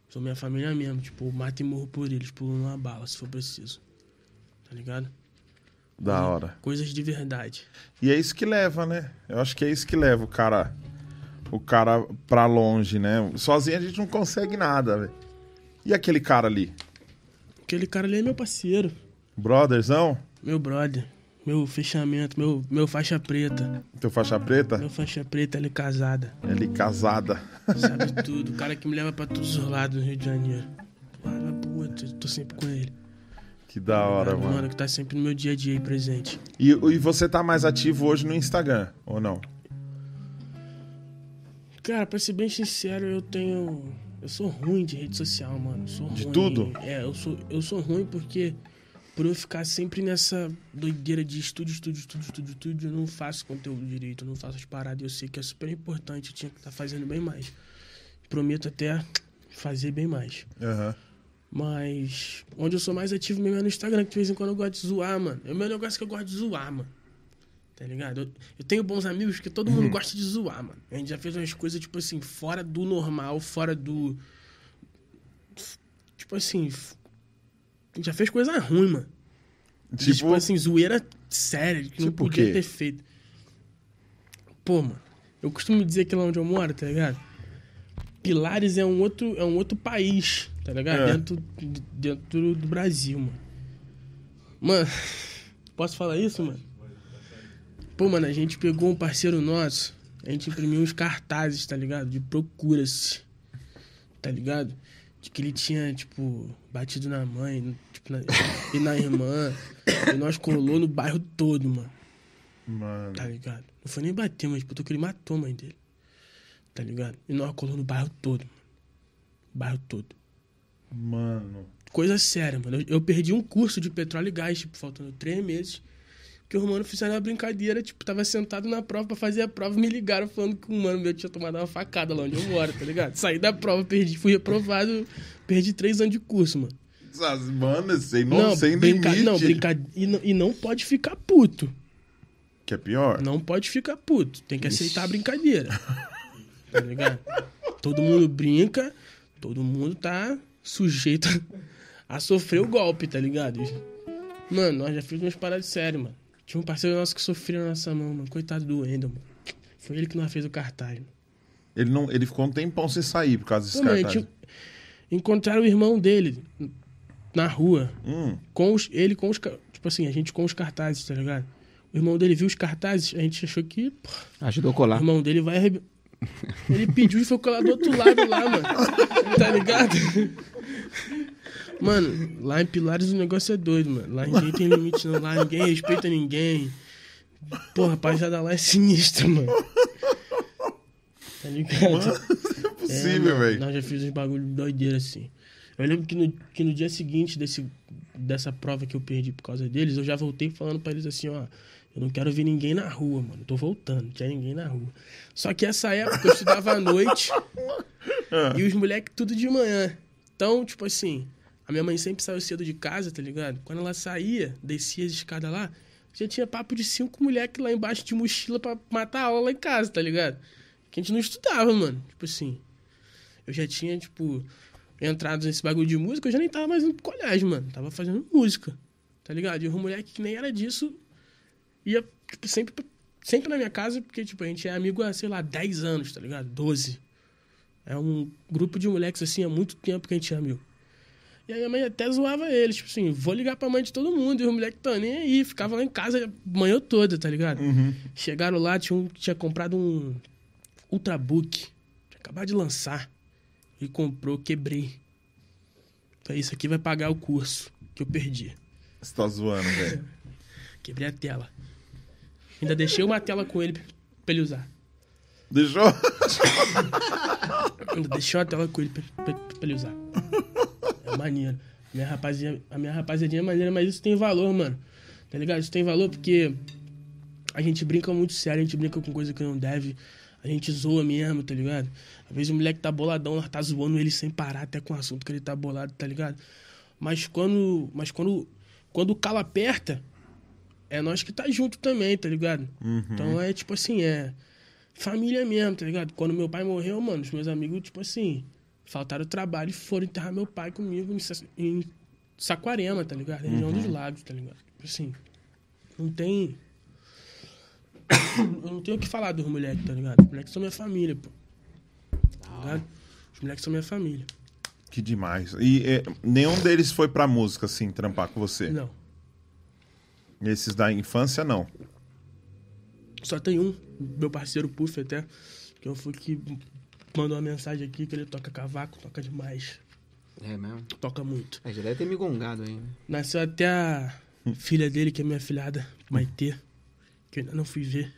São minha família mesmo. Tipo, mato e morro por eles, pulo numa bala, se for preciso. Tá ligado? Da hora. Coisas de verdade. E é isso que leva, né? Eu acho que é isso que leva o cara o cara pra longe, né? Sozinho a gente não consegue nada, velho. E aquele cara ali? Aquele cara ali é meu parceiro, Brotherzão? meu brother, meu fechamento, meu, meu faixa preta. Teu faixa preta? Meu faixa preta, ela é casada. Ele casada. Sabe tudo. O cara que me leva pra todos os lados do Rio de Janeiro. Pro outro, tô sempre com ele. Que da hora, Mano, mano. que tá sempre no meu dia a dia aí presente. E, e você tá mais ativo hoje no Instagram, ou não? Cara, pra ser bem sincero, eu tenho. Eu sou ruim de rede social, mano. Sou De ruim. tudo? É, eu sou, eu sou ruim porque por eu ficar sempre nessa doideira de estúdio, estúdio, estúdio, estúdio, estúdio, eu não faço conteúdo direito, eu não faço as paradas. Eu sei que é super importante, eu tinha que estar fazendo bem mais. Prometo até fazer bem mais. Aham. Mas onde eu sou mais ativo mesmo é no Instagram, que de vez em quando eu gosto de zoar, mano. É o meu negócio que eu gosto de zoar, mano. Tá ligado? Eu, eu tenho bons amigos que todo mundo gosta de zoar, mano. A gente já fez umas coisas, tipo assim, fora do normal, fora do. Tipo assim. F- A gente já fez coisa ruim, mano. Tipo, Tipo, assim, zoeira séria, que não Tipo o podia ter feito. Pô, mano, eu costumo dizer que lá onde eu moro, tá ligado? Pilares é um outro, é um outro país, tá ligado? É. Dentro, dentro do Brasil, mano. Mano, posso falar isso, mano? Pô, mano, a gente pegou um parceiro nosso, a gente imprimiu uns cartazes, tá ligado? De procura-se, tá ligado? De que ele tinha, tipo, batido na mãe, tipo, na- e na irmã. E nós colou no bairro todo, mano. mano. Tá ligado? Não foi nem bater, mas botou que ele matou a mãe dele. Tá ligado? E nós colou no bairro todo, mano. Bairro todo. Mano. Coisa séria, mano. Eu, eu perdi um curso de petróleo e gás, tipo, faltando três meses. Que os mano fizeram uma brincadeira, tipo, tava sentado na prova pra fazer a prova, me ligaram falando que um mano meu tinha tomado uma facada lá onde eu moro, tá ligado? Saí da prova, perdi, fui reprovado, perdi três anos de curso, mano. Essas- Mano, sem, no, sem brinca... limite. não, brinca... e, não, e não pode ficar puto. Que é pior? Não pode ficar puto. Tem que aceitar a brincadeira. Tá ligado? Todo mundo brinca, todo mundo tá sujeito a sofrer o golpe, tá ligado? Mano, nós já fizemos umas paradas sérias, mano. Tinha um parceiro nosso que sofreu na nossa mão, mano. Coitado do Wendel, mano. Foi ele que nós fez o cartaz, mano. Ele, não, ele ficou um tempão sem sair por causa desse Pô, mano, cartaz. tinha- Encontraram o irmão dele na rua. Hum, Com os, ele com os. Tipo assim, a gente com os cartazes, tá ligado? O irmão dele viu os cartazes, a gente achou que. pô, Ajudou a O colar. irmão dele vai arrebe... Ele pediu e foi colar do outro lado lá, mano. Tá ligado? Mano, lá em Pilares o negócio é doido, mano. Lá ninguém tem limite, não. Lá ninguém respeita ninguém. Pô, rapaziada, lá é sinistro, mano. Tá ligado? não é possível, mano, velho. Nós já fizemos uns bagulho doideira assim. Eu lembro que no, que no dia seguinte desse, dessa prova que eu perdi por causa deles, eu já voltei falando pra eles assim, ó. Eu não quero ver ninguém na rua, mano. Tô voltando, não tinha ninguém na rua. Só que essa época eu estudava à noite e os moleques tudo de manhã. Então, tipo assim, a minha mãe sempre saiu cedo de casa, tá ligado? Quando ela saía, descia as escadas lá, já tinha papo de cinco moleques lá embaixo de mochila pra matar a aula lá em casa, tá ligado? Que a gente não estudava, mano. Tipo assim, eu já tinha, tipo, entrado nesse bagulho de música, eu já nem tava mais pro colégio, mano. Tava fazendo música, tá ligado? E o moleque que nem era disso ia, tipo, sempre, sempre na minha casa, porque, tipo, a gente é amigo há, sei lá, 10 anos, tá ligado? 12. É um grupo de moleques, assim, há muito tempo que a gente é amigo. E aí a mãe até zoava eles, tipo assim, vou ligar pra mãe de todo mundo, e os moleques tão nem aí, ficava lá em casa a manhã toda, tá ligado? Chegaram lá, tinha, um, tinha comprado um Ultrabook, tinha acabado de lançar, e comprou, quebrei. Falei, isso aqui vai pagar o curso que eu perdi. Você tá zoando, velho. Quebrei a tela. Ainda deixei uma tela com ele pra ele usar. Deixou? Ainda deixei uma tela com ele pra, pra- pra ele usar. É maneiro. Minha rapaziada, a minha rapaziadinha é maneira, mas isso tem valor, mano. Tá ligado? Isso tem valor porque a gente brinca muito sério, a gente brinca com coisa que não deve. A gente zoa mesmo, tá ligado? Às vezes o moleque tá boladão, nós tá zoando ele sem parar, até com o assunto que ele tá bolado, tá ligado? Mas quando. Mas quando. Quando o calo aperta, é nós que tá junto também, tá ligado? Então é tipo assim, é. Família mesmo, tá ligado? Quando meu pai morreu, mano, os meus amigos, tipo assim, faltaram trabalho e foram enterrar meu pai comigo em, em Saquarema, tá ligado? Região dos lagos, tá ligado? Assim, não tem. Eu não tenho o que falar dos moleques, tá ligado? Os moleques são minha família, pô. Tá ligado? Os moleques são minha família. Que demais. E é, nenhum deles foi pra música, assim, trampar com você? Não. Esses da infância, não. Só tem um, meu parceiro Puff até, que eu fui que mandou uma mensagem aqui que ele toca cavaco, toca demais. É mesmo? Toca muito. É, já deve ter me gongado aí, né? Nasceu até a filha dele, que é minha filhada, Maitê, que eu ainda não fui ver.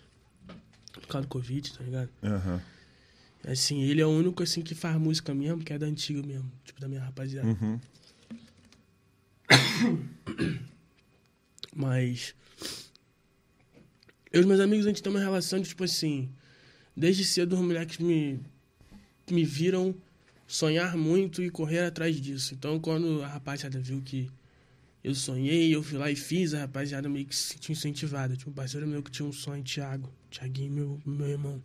Por causa do Covid, tá ligado? Aham. Assim, ele é o único assim que faz música mesmo, que é da antiga mesmo, tipo da minha rapaziada. Uhum. Mas. Eu e os meus amigos, a gente tem uma relação de, tipo assim. Desde cedo, os moleques me, me viram sonhar muito e correr atrás disso. Então, quando a rapaziada viu que eu sonhei, eu fui lá e fiz, a rapaziada meio que se sentiu incentivada. Tinha um parceiro meu que tinha um sonho, Thiago. Thiaguinho, meu, meu irmão.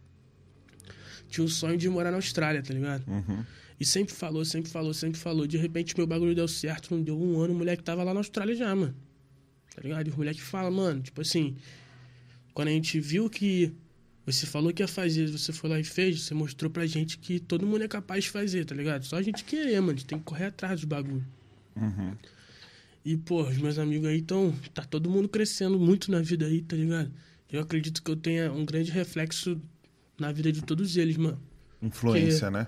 Tinha um sonho de morar na Austrália, tá ligado? Uhum. E sempre falou, sempre falou, sempre falou. De repente, meu bagulho deu certo, não deu um ano, o moleque tava lá na Austrália já, mano. Tá ligado? E o moleque fala, mano, tipo assim, quando a gente viu que você falou que ia fazer, você foi lá e fez, você mostrou pra gente que todo mundo é capaz de fazer, tá ligado? Só a gente querer, mano, a gente tem que correr atrás dos bagulho. Uhum. E, pô, os meus amigos aí estão. Tá todo mundo crescendo muito na vida aí, tá ligado? Eu acredito que eu tenha um grande reflexo na vida de todos eles, mano. Influência, né?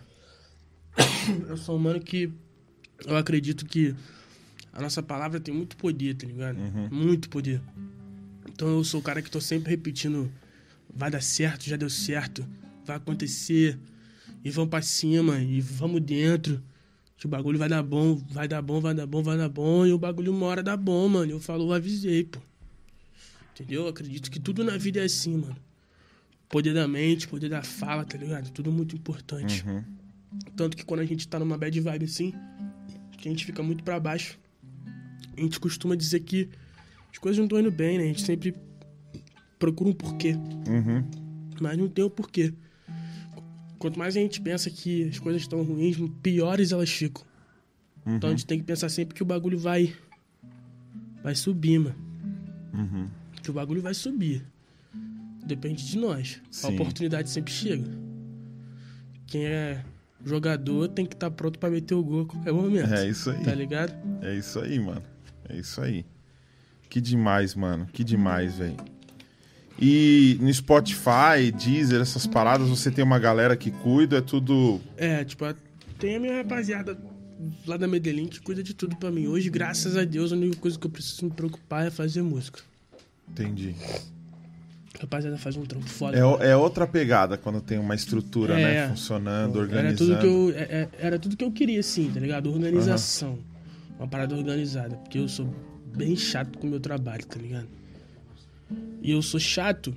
Eu sou um mano que. Eu acredito que a nossa palavra tem muito poder, tá ligado? Muito poder. Então eu sou o cara que tô sempre repetindo: vai dar certo, já deu certo, vai acontecer, e vamos pra cima, e vamos dentro. Que o bagulho vai dar bom, vai dar bom, vai dar bom, vai dar bom, e o bagulho uma hora dá bom, mano. Eu falo, eu avisei, pô. Entendeu? Eu acredito que tudo na vida é assim, mano. Poder da mente, poder da fala, tá ligado? Tudo muito importante. Uhum. Tanto que quando a gente tá numa bad vibe assim, que a gente fica muito pra baixo, a gente costuma dizer que as coisas não estão indo bem, né? A gente sempre procura um porquê, Uhum. mas não tem o porquê. Quanto mais a gente pensa que as coisas estão ruins, piores elas ficam. Então a gente tem que pensar sempre que o bagulho vai vai subir, mano. Uhum. Que o bagulho vai subir. Depende de nós. Sim. A oportunidade sempre chega. Quem é jogador tem que estar pronto pra meter o gol a qualquer momento. É isso aí. Tá ligado? É isso aí, mano. É isso aí. Que demais, mano. Que demais, velho. E no Spotify, Deezer, essas paradas, você tem uma galera que cuida, é tudo. É, tipo, tem a minha rapaziada lá da Medellín que cuida de tudo pra mim. Hoje, graças a Deus, a única coisa que eu preciso me preocupar é fazer música. Entendi. Rapaziada faz um trampo foda. É, é outra pegada quando tem uma estrutura, É. né? Funcionando, Era organizando. tudo, que eu, é- é- era tudo que eu queria, assim, tá ligado? Organização. Uma parada organizada. Porque eu sou bem chato com o meu trabalho, tá ligado? E eu sou chato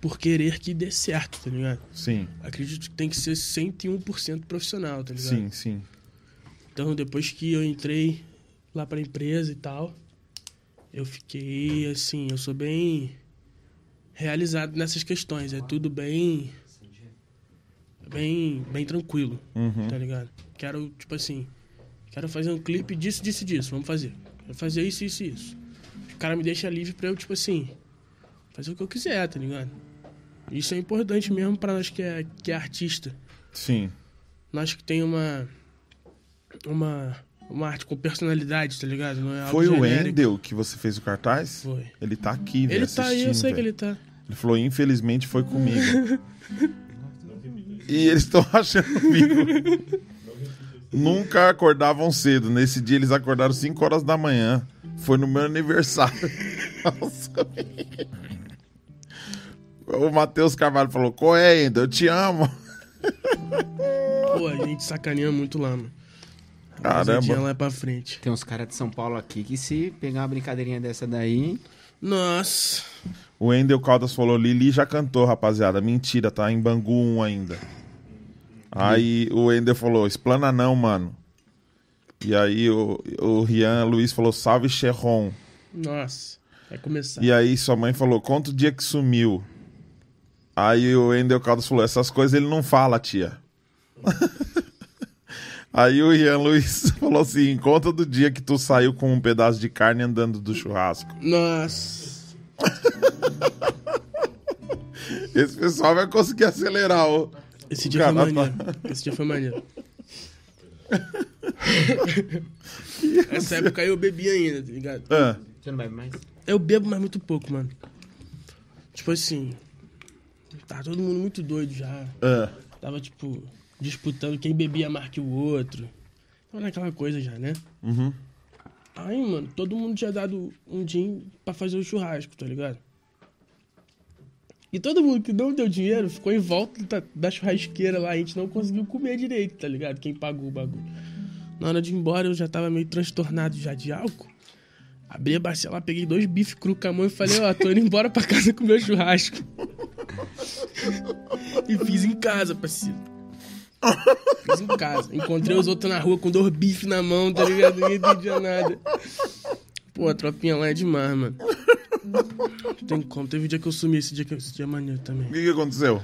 por querer que dê certo, tá ligado? Sim, Acredito que tem que ser 101% profissional, tá ligado? sim, sim. Então, depois que eu entrei lá pra empresa e tal, eu fiquei, assim, eu sou bem realizado nessas questões. É tudo bem. Bem, bem tranquilo, Uhum. tá ligado? Quero, tipo assim, quero fazer um clipe disso, disso, disso. Vamos fazer. Quero fazer isso, isso isso. O cara me deixa livre pra eu, tipo assim, fazer o que eu quiser, tá ligado? Isso é importante mesmo pra nós que é, que é artista Sim. nós que tem uma uma uma arte com personalidade, tá ligado? Não é algo Foi o. Endel que você fez o cartaz? Foi. Ele tá aqui, velho. Ele tá aí, eu sei que ele tá. Ele falou, infelizmente foi comigo. e eles estão achando comigo. Nunca acordavam cedo. Nesse dia eles acordaram 5 horas da manhã. Foi no meu aniversário. Nossa. o Matheus Carvalho falou: Qual é, ainda? Eu te amo. Pô, a gente sacaneia muito lá, mano. Caramba. Lá pra frente. Tem uns caras de São Paulo aqui que se pegar uma brincadeirinha dessa daí. Nossa. O Endel Caldas falou: Lili já cantou, rapaziada. Mentira, tá em Bangu 1 ainda. Aí o Endel falou: Explana não, mano. E aí o, o Rian Luiz falou: Salve Cherron. Nossa. Vai começar. E aí sua mãe falou: Conta o dia que sumiu. Aí o Endel Caldas falou: Essas coisas ele não fala, tia. aí o Rian Luiz falou assim: Conta do dia que tu saiu com um pedaço de carne andando do churrasco. Nossa. Esse pessoal vai conseguir acelerar o. Esse dia Cara, foi maneiro. Esse dia foi maneiro. Essa época aí eu bebi ainda, tá ligado? Ah, Você não bebe mais? Eu bebo, mas muito pouco, mano. Tipo assim. Tá todo mundo muito doido já. ah. Tava, tipo, disputando quem bebia mais que o outro. Tava naquela coisa já, né? Uhum. Aí, mano, todo mundo tinha dado um gin pra fazer o churrasco, tá ligado? E todo mundo que não deu dinheiro ficou em volta da, churrasqueira lá. A gente não conseguiu comer direito, tá ligado? Quem pagou o bagulho. Na hora de ir embora, eu já tava meio transtornado já de álcool. Abri a bacia lá, peguei dois bifes cru com a mão e falei, ó, tô indo embora pra casa com meu churrasco. e fiz em casa, parceiro. Fiz em casa. Encontrei os outros na rua com dois bifes na mão, tá ligado? Ninguém entendia nada. Pô, a tropinha lá é demais, mano. Não tem como. Teve um dia que eu sumi, esse dia, que, esse dia é maneiro também. O que, que aconteceu?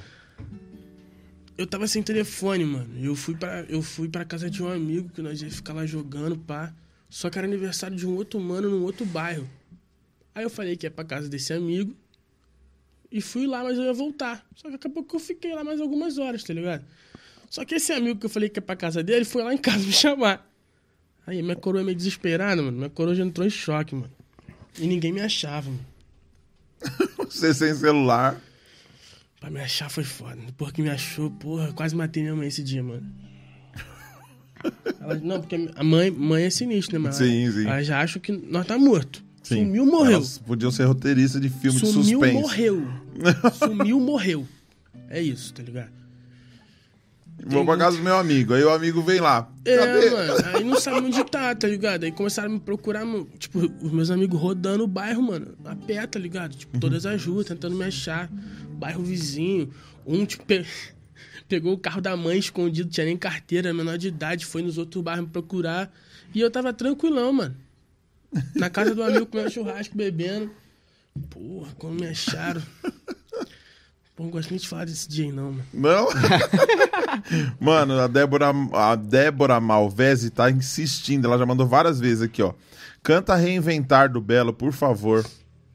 Eu tava sem telefone, mano. Eu fui pra, eu fui pra casa de um amigo que nós ia ficar lá jogando, pá. Só que era aniversário de um outro mano num outro bairro. Aí eu falei que ia pra casa desse amigo. E fui lá, mas eu ia voltar. Só que acabou que eu fiquei lá mais algumas horas, tá ligado? Só que esse amigo que eu falei que ia pra casa dele foi lá em casa me chamar. Aí minha coroa é meio desesperada, mano. Minha coroa já entrou em choque, mano. E ninguém me achava, mano. Você sem celular. Pra me achar foi foda. Depois que me achou, porra, quase matei minha mãe esse dia, mano. Ela- não, porque a mãe, mãe é sinistra, né, mano? Sim, sim. Ela já acha que nós tá morto. Sim. Sumiu, morreu. Elas podiam ser roteiristas de filme de Sumiu, suspense. morreu. Sumiu, morreu. É isso, tá ligado? Vou pra casa do meu amigo. Aí o amigo vem lá. É, Cadê? mano. Aí não sabe onde tá, tá ligado? Aí começaram a me procurar, mano, tipo, os meus amigos rodando o bairro, mano, a pé, tá ligado? Tipo, todas as ruas, tentando me achar. Bairro vizinho. Um, tipo, pe- pegou o carro da mãe escondido, tinha nem carteira, menor de idade, foi nos outros bairros me procurar. E eu tava tranquilão, mano. Na casa do amigo comendo churrasco, bebendo. Porra, como me acharam. Pô, não gosto nem de falar desse dia aí, não, mano. Não? Mano, a Débora, a Débora Malvese tá insistindo. Ela já mandou várias vezes aqui, ó. Canta Reinventar do Belo, por favor.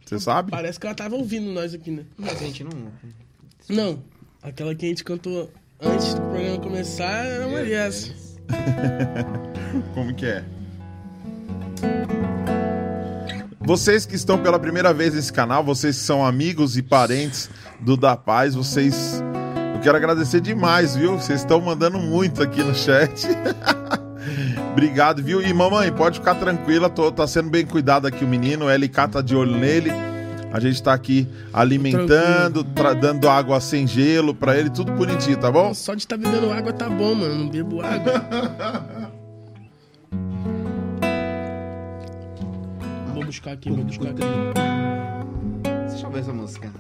Você sabe? Parece que ela tava ouvindo nós aqui, né? Mas a gente não. Não, aquela que a gente cantou antes do programa começar era uma dessas. Como que é? Vocês que estão pela primeira vez nesse canal, vocês que são amigos e parentes do Da Paz, vocês. Eu quero agradecer demais, viu? Vocês estão mandando muito aqui no chat. Obrigado, viu? E mamãe, pode ficar tranquila, tô, tá sendo bem cuidado aqui o menino, o LK tá de olho nele. A gente tá aqui alimentando, tra- dando água sem gelo pra ele, tudo bonitinho, tá bom? Só de estar bebendo água tá bom, mano. Não bebo água. vou buscar aqui, vou buscar aqui. Deixa eu ver essa música.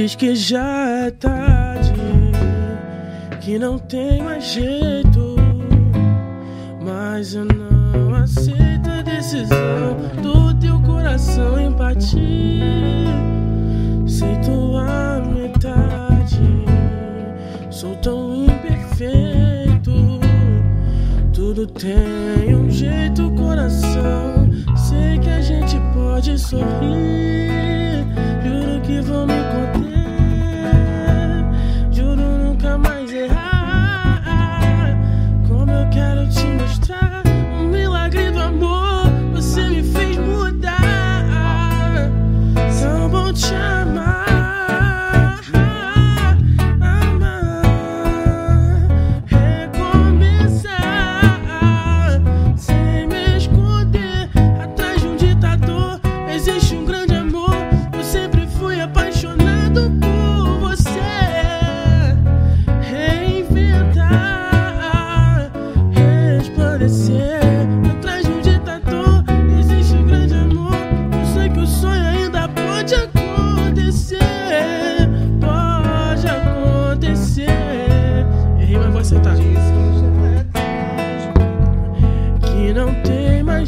Diz que já é tarde, que não tem mais jeito. Mas eu não aceito a decisão do teu coração em partir. Sei tua metade, sou tão imperfeito. Tudo tem um jeito, coração. Sei que a gente pode sorrir.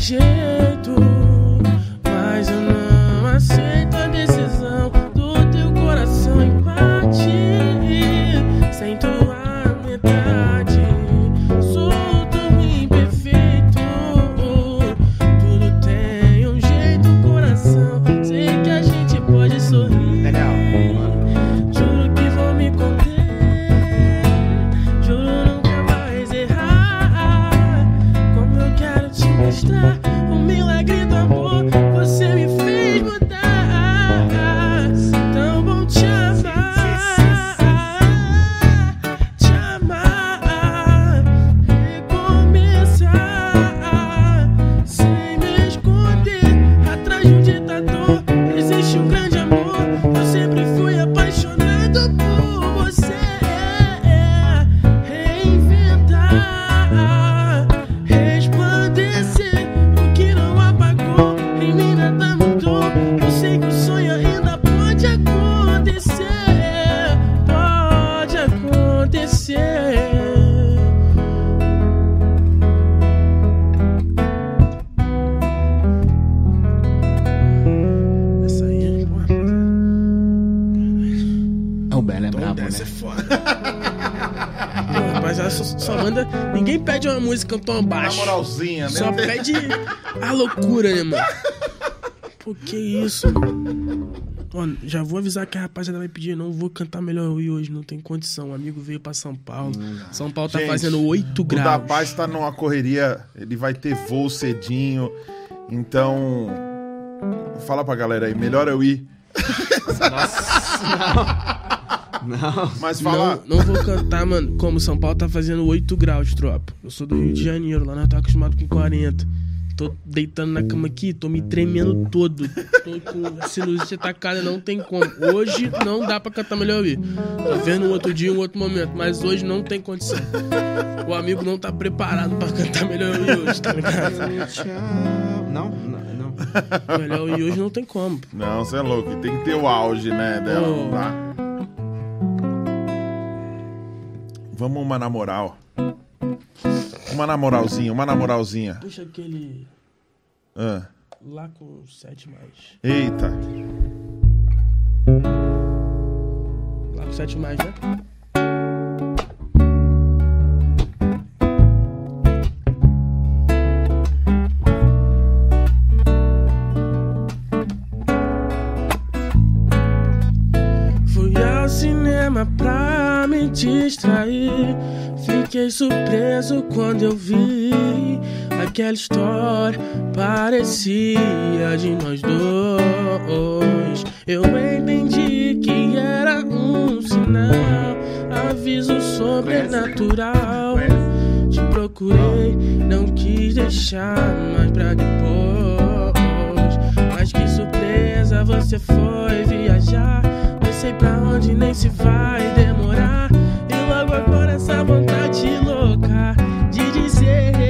Tem mostrar o milagre do amor. Moralzinha, né? Só pede a loucura, né, mano? Pô, que isso? Ó, já vou avisar que a rapaziada vai pedir, não vou cantar melhor eu ir hoje, não tem condição. O amigo veio pra São Paulo. São Paulo tá Gente, fazendo 8 O da graus. Paz tá numa correria, ele vai ter voo cedinho. Então, fala pra galera aí, melhor eu ir. Não. Mas fala, Não, não vou cantar, mano. Como São Paulo tá fazendo 8 graus, tropa. Eu sou do Rio de Janeiro, lá nós tá acostumado com 40. Tô deitando na cama aqui, tô me tremendo todo. Tô com sinusite atacada, não tem como. Hoje não dá pra cantar melhor ouvir. Tô vendo um outro dia, um outro momento, mas hoje não tem condição. O amigo não tá preparado pra cantar melhor ouvir hoje, tá ligado? Tchau. Não, não, não. Melhor ouvir hoje não tem como. não, você é louco, tem que ter o auge, né, dela, não dá. Vamos uma na moral. Uma na moralzinha, uma na moralzinha. Puxa aquele Ah, lá com 7 mais. Eita. Lá com 7 mais, né? Distrair. Fiquei surpreso quando eu vi aquela história. Parecia de nós dois. Eu entendi que era um sinal, aviso sobrenatural. Te procurei, não quis deixar mais pra depois. Mas que surpresa, você foi viajar. Sei pra onde nem se vai demorar. E logo agora essa vontade louca de dizer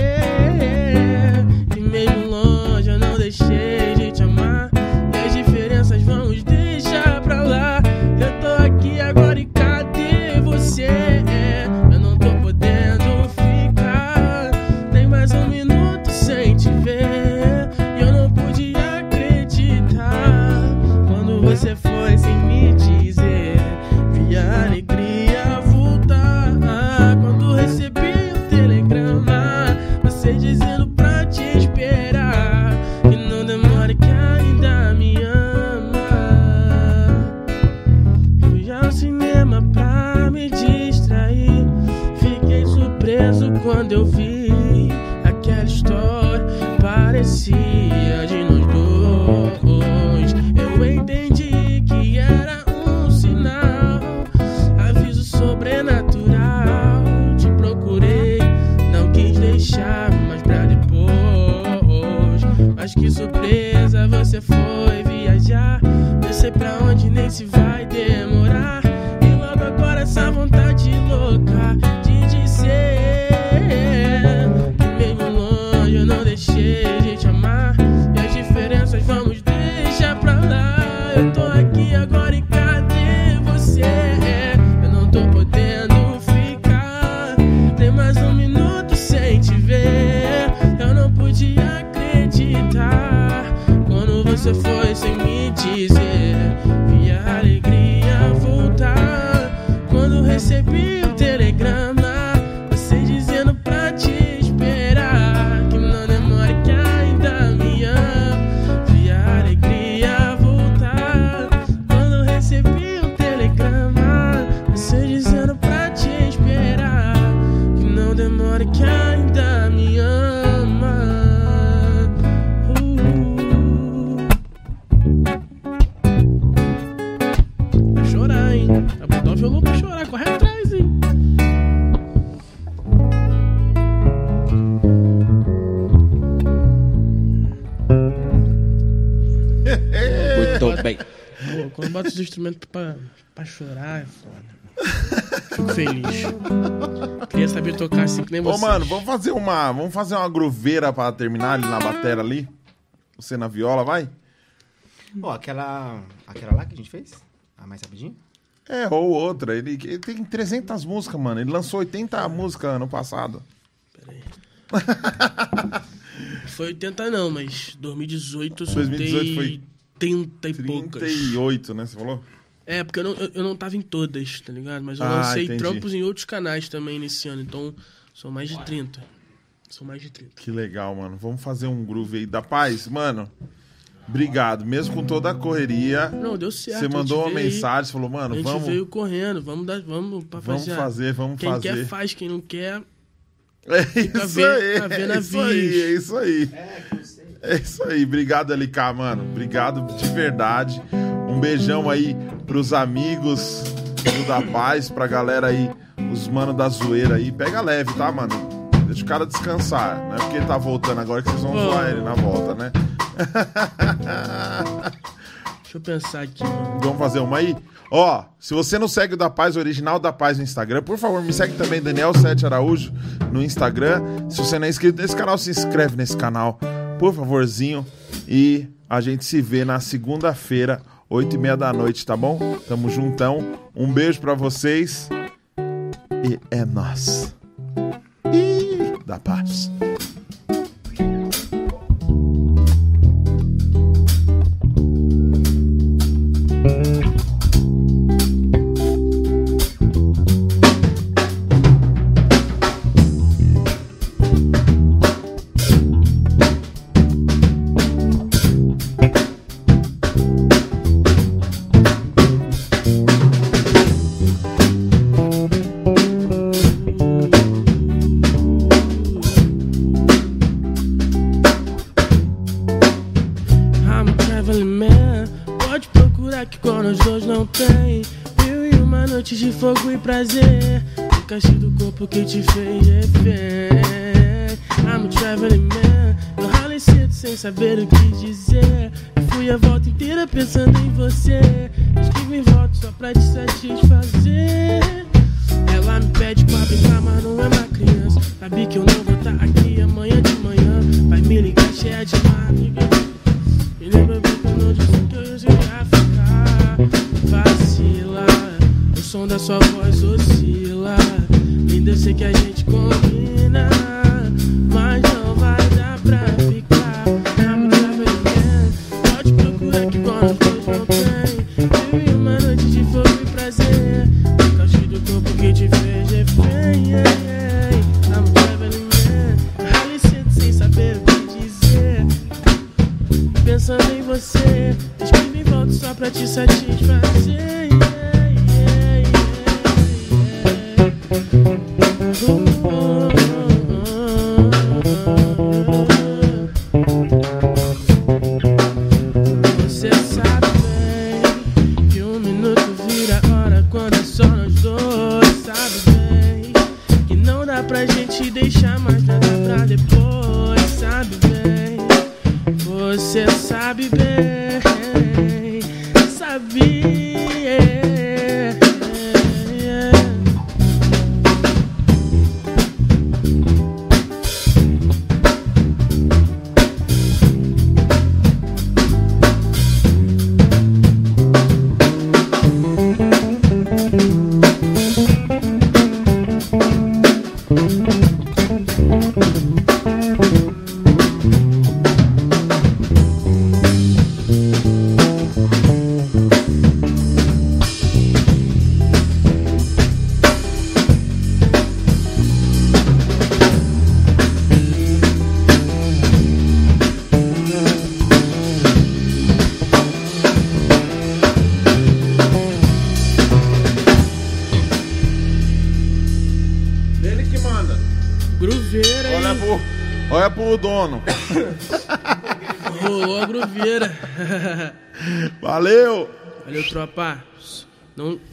instrumentos pra, pra chorar, é foda. Fico feliz. Queria saber tocar assim que nem Ô, você. mano, vamos fazer uma, vamos fazer uma groveira pra terminar ali na batera ali? Você na viola, vai? Ó, aquela, aquela lá que a gente fez? A mais rapidinho? É, ou outra. Ele, ele tem 300 músicas, mano. Ele lançou 80 músicas ano passado. Foi 80 não, mas 2018 eu 2018 soltei foi 30 e poucas. 38, né? Você falou? É, porque eu não, eu, eu não tava em todas, tá ligado? Mas eu Ah, lancei entendi. trampos em outros canais também nesse ano, então são mais de 30. São mais de 30. Que legal, mano. Vamos fazer um groove aí da paz, mano. Obrigado. Mesmo com toda a correria, Não, deu certo. você mandou uma veio aí, mensagem, você falou, A mano, gente vamos, veio correndo, vamos dar, vamos pra vamos fazer. fazer, vamos Quem fazer. quer faz, quem não quer. É isso ver- aí, ver é isso aí, é isso aí. É. É isso aí, obrigado LK, mano. Obrigado de verdade. Um beijão aí pros amigos do da paz, pra galera aí, os mano da zoeira aí. Pega leve, tá, mano? Deixa o cara descansar. Não é porque ele tá voltando agora que vocês vão zoar ele na volta, né? Deixa eu pensar aqui, mano. Vamos fazer uma aí? Ó, se você não segue o da Paz, original da Paz no Instagram, por favor, me segue também, Daniel Sete Araújo, no Instagram. Se você não é inscrito nesse canal, se inscreve nesse canal, por favorzinho. E a gente se vê na segunda-feira, oito e meia da noite, tá bom? Tamo juntão. Um beijo pra vocês. E é nós. Ih, da paz.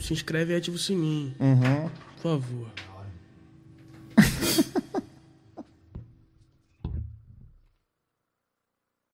Se inscreve e ativa o sininho. Uhum. Por favor.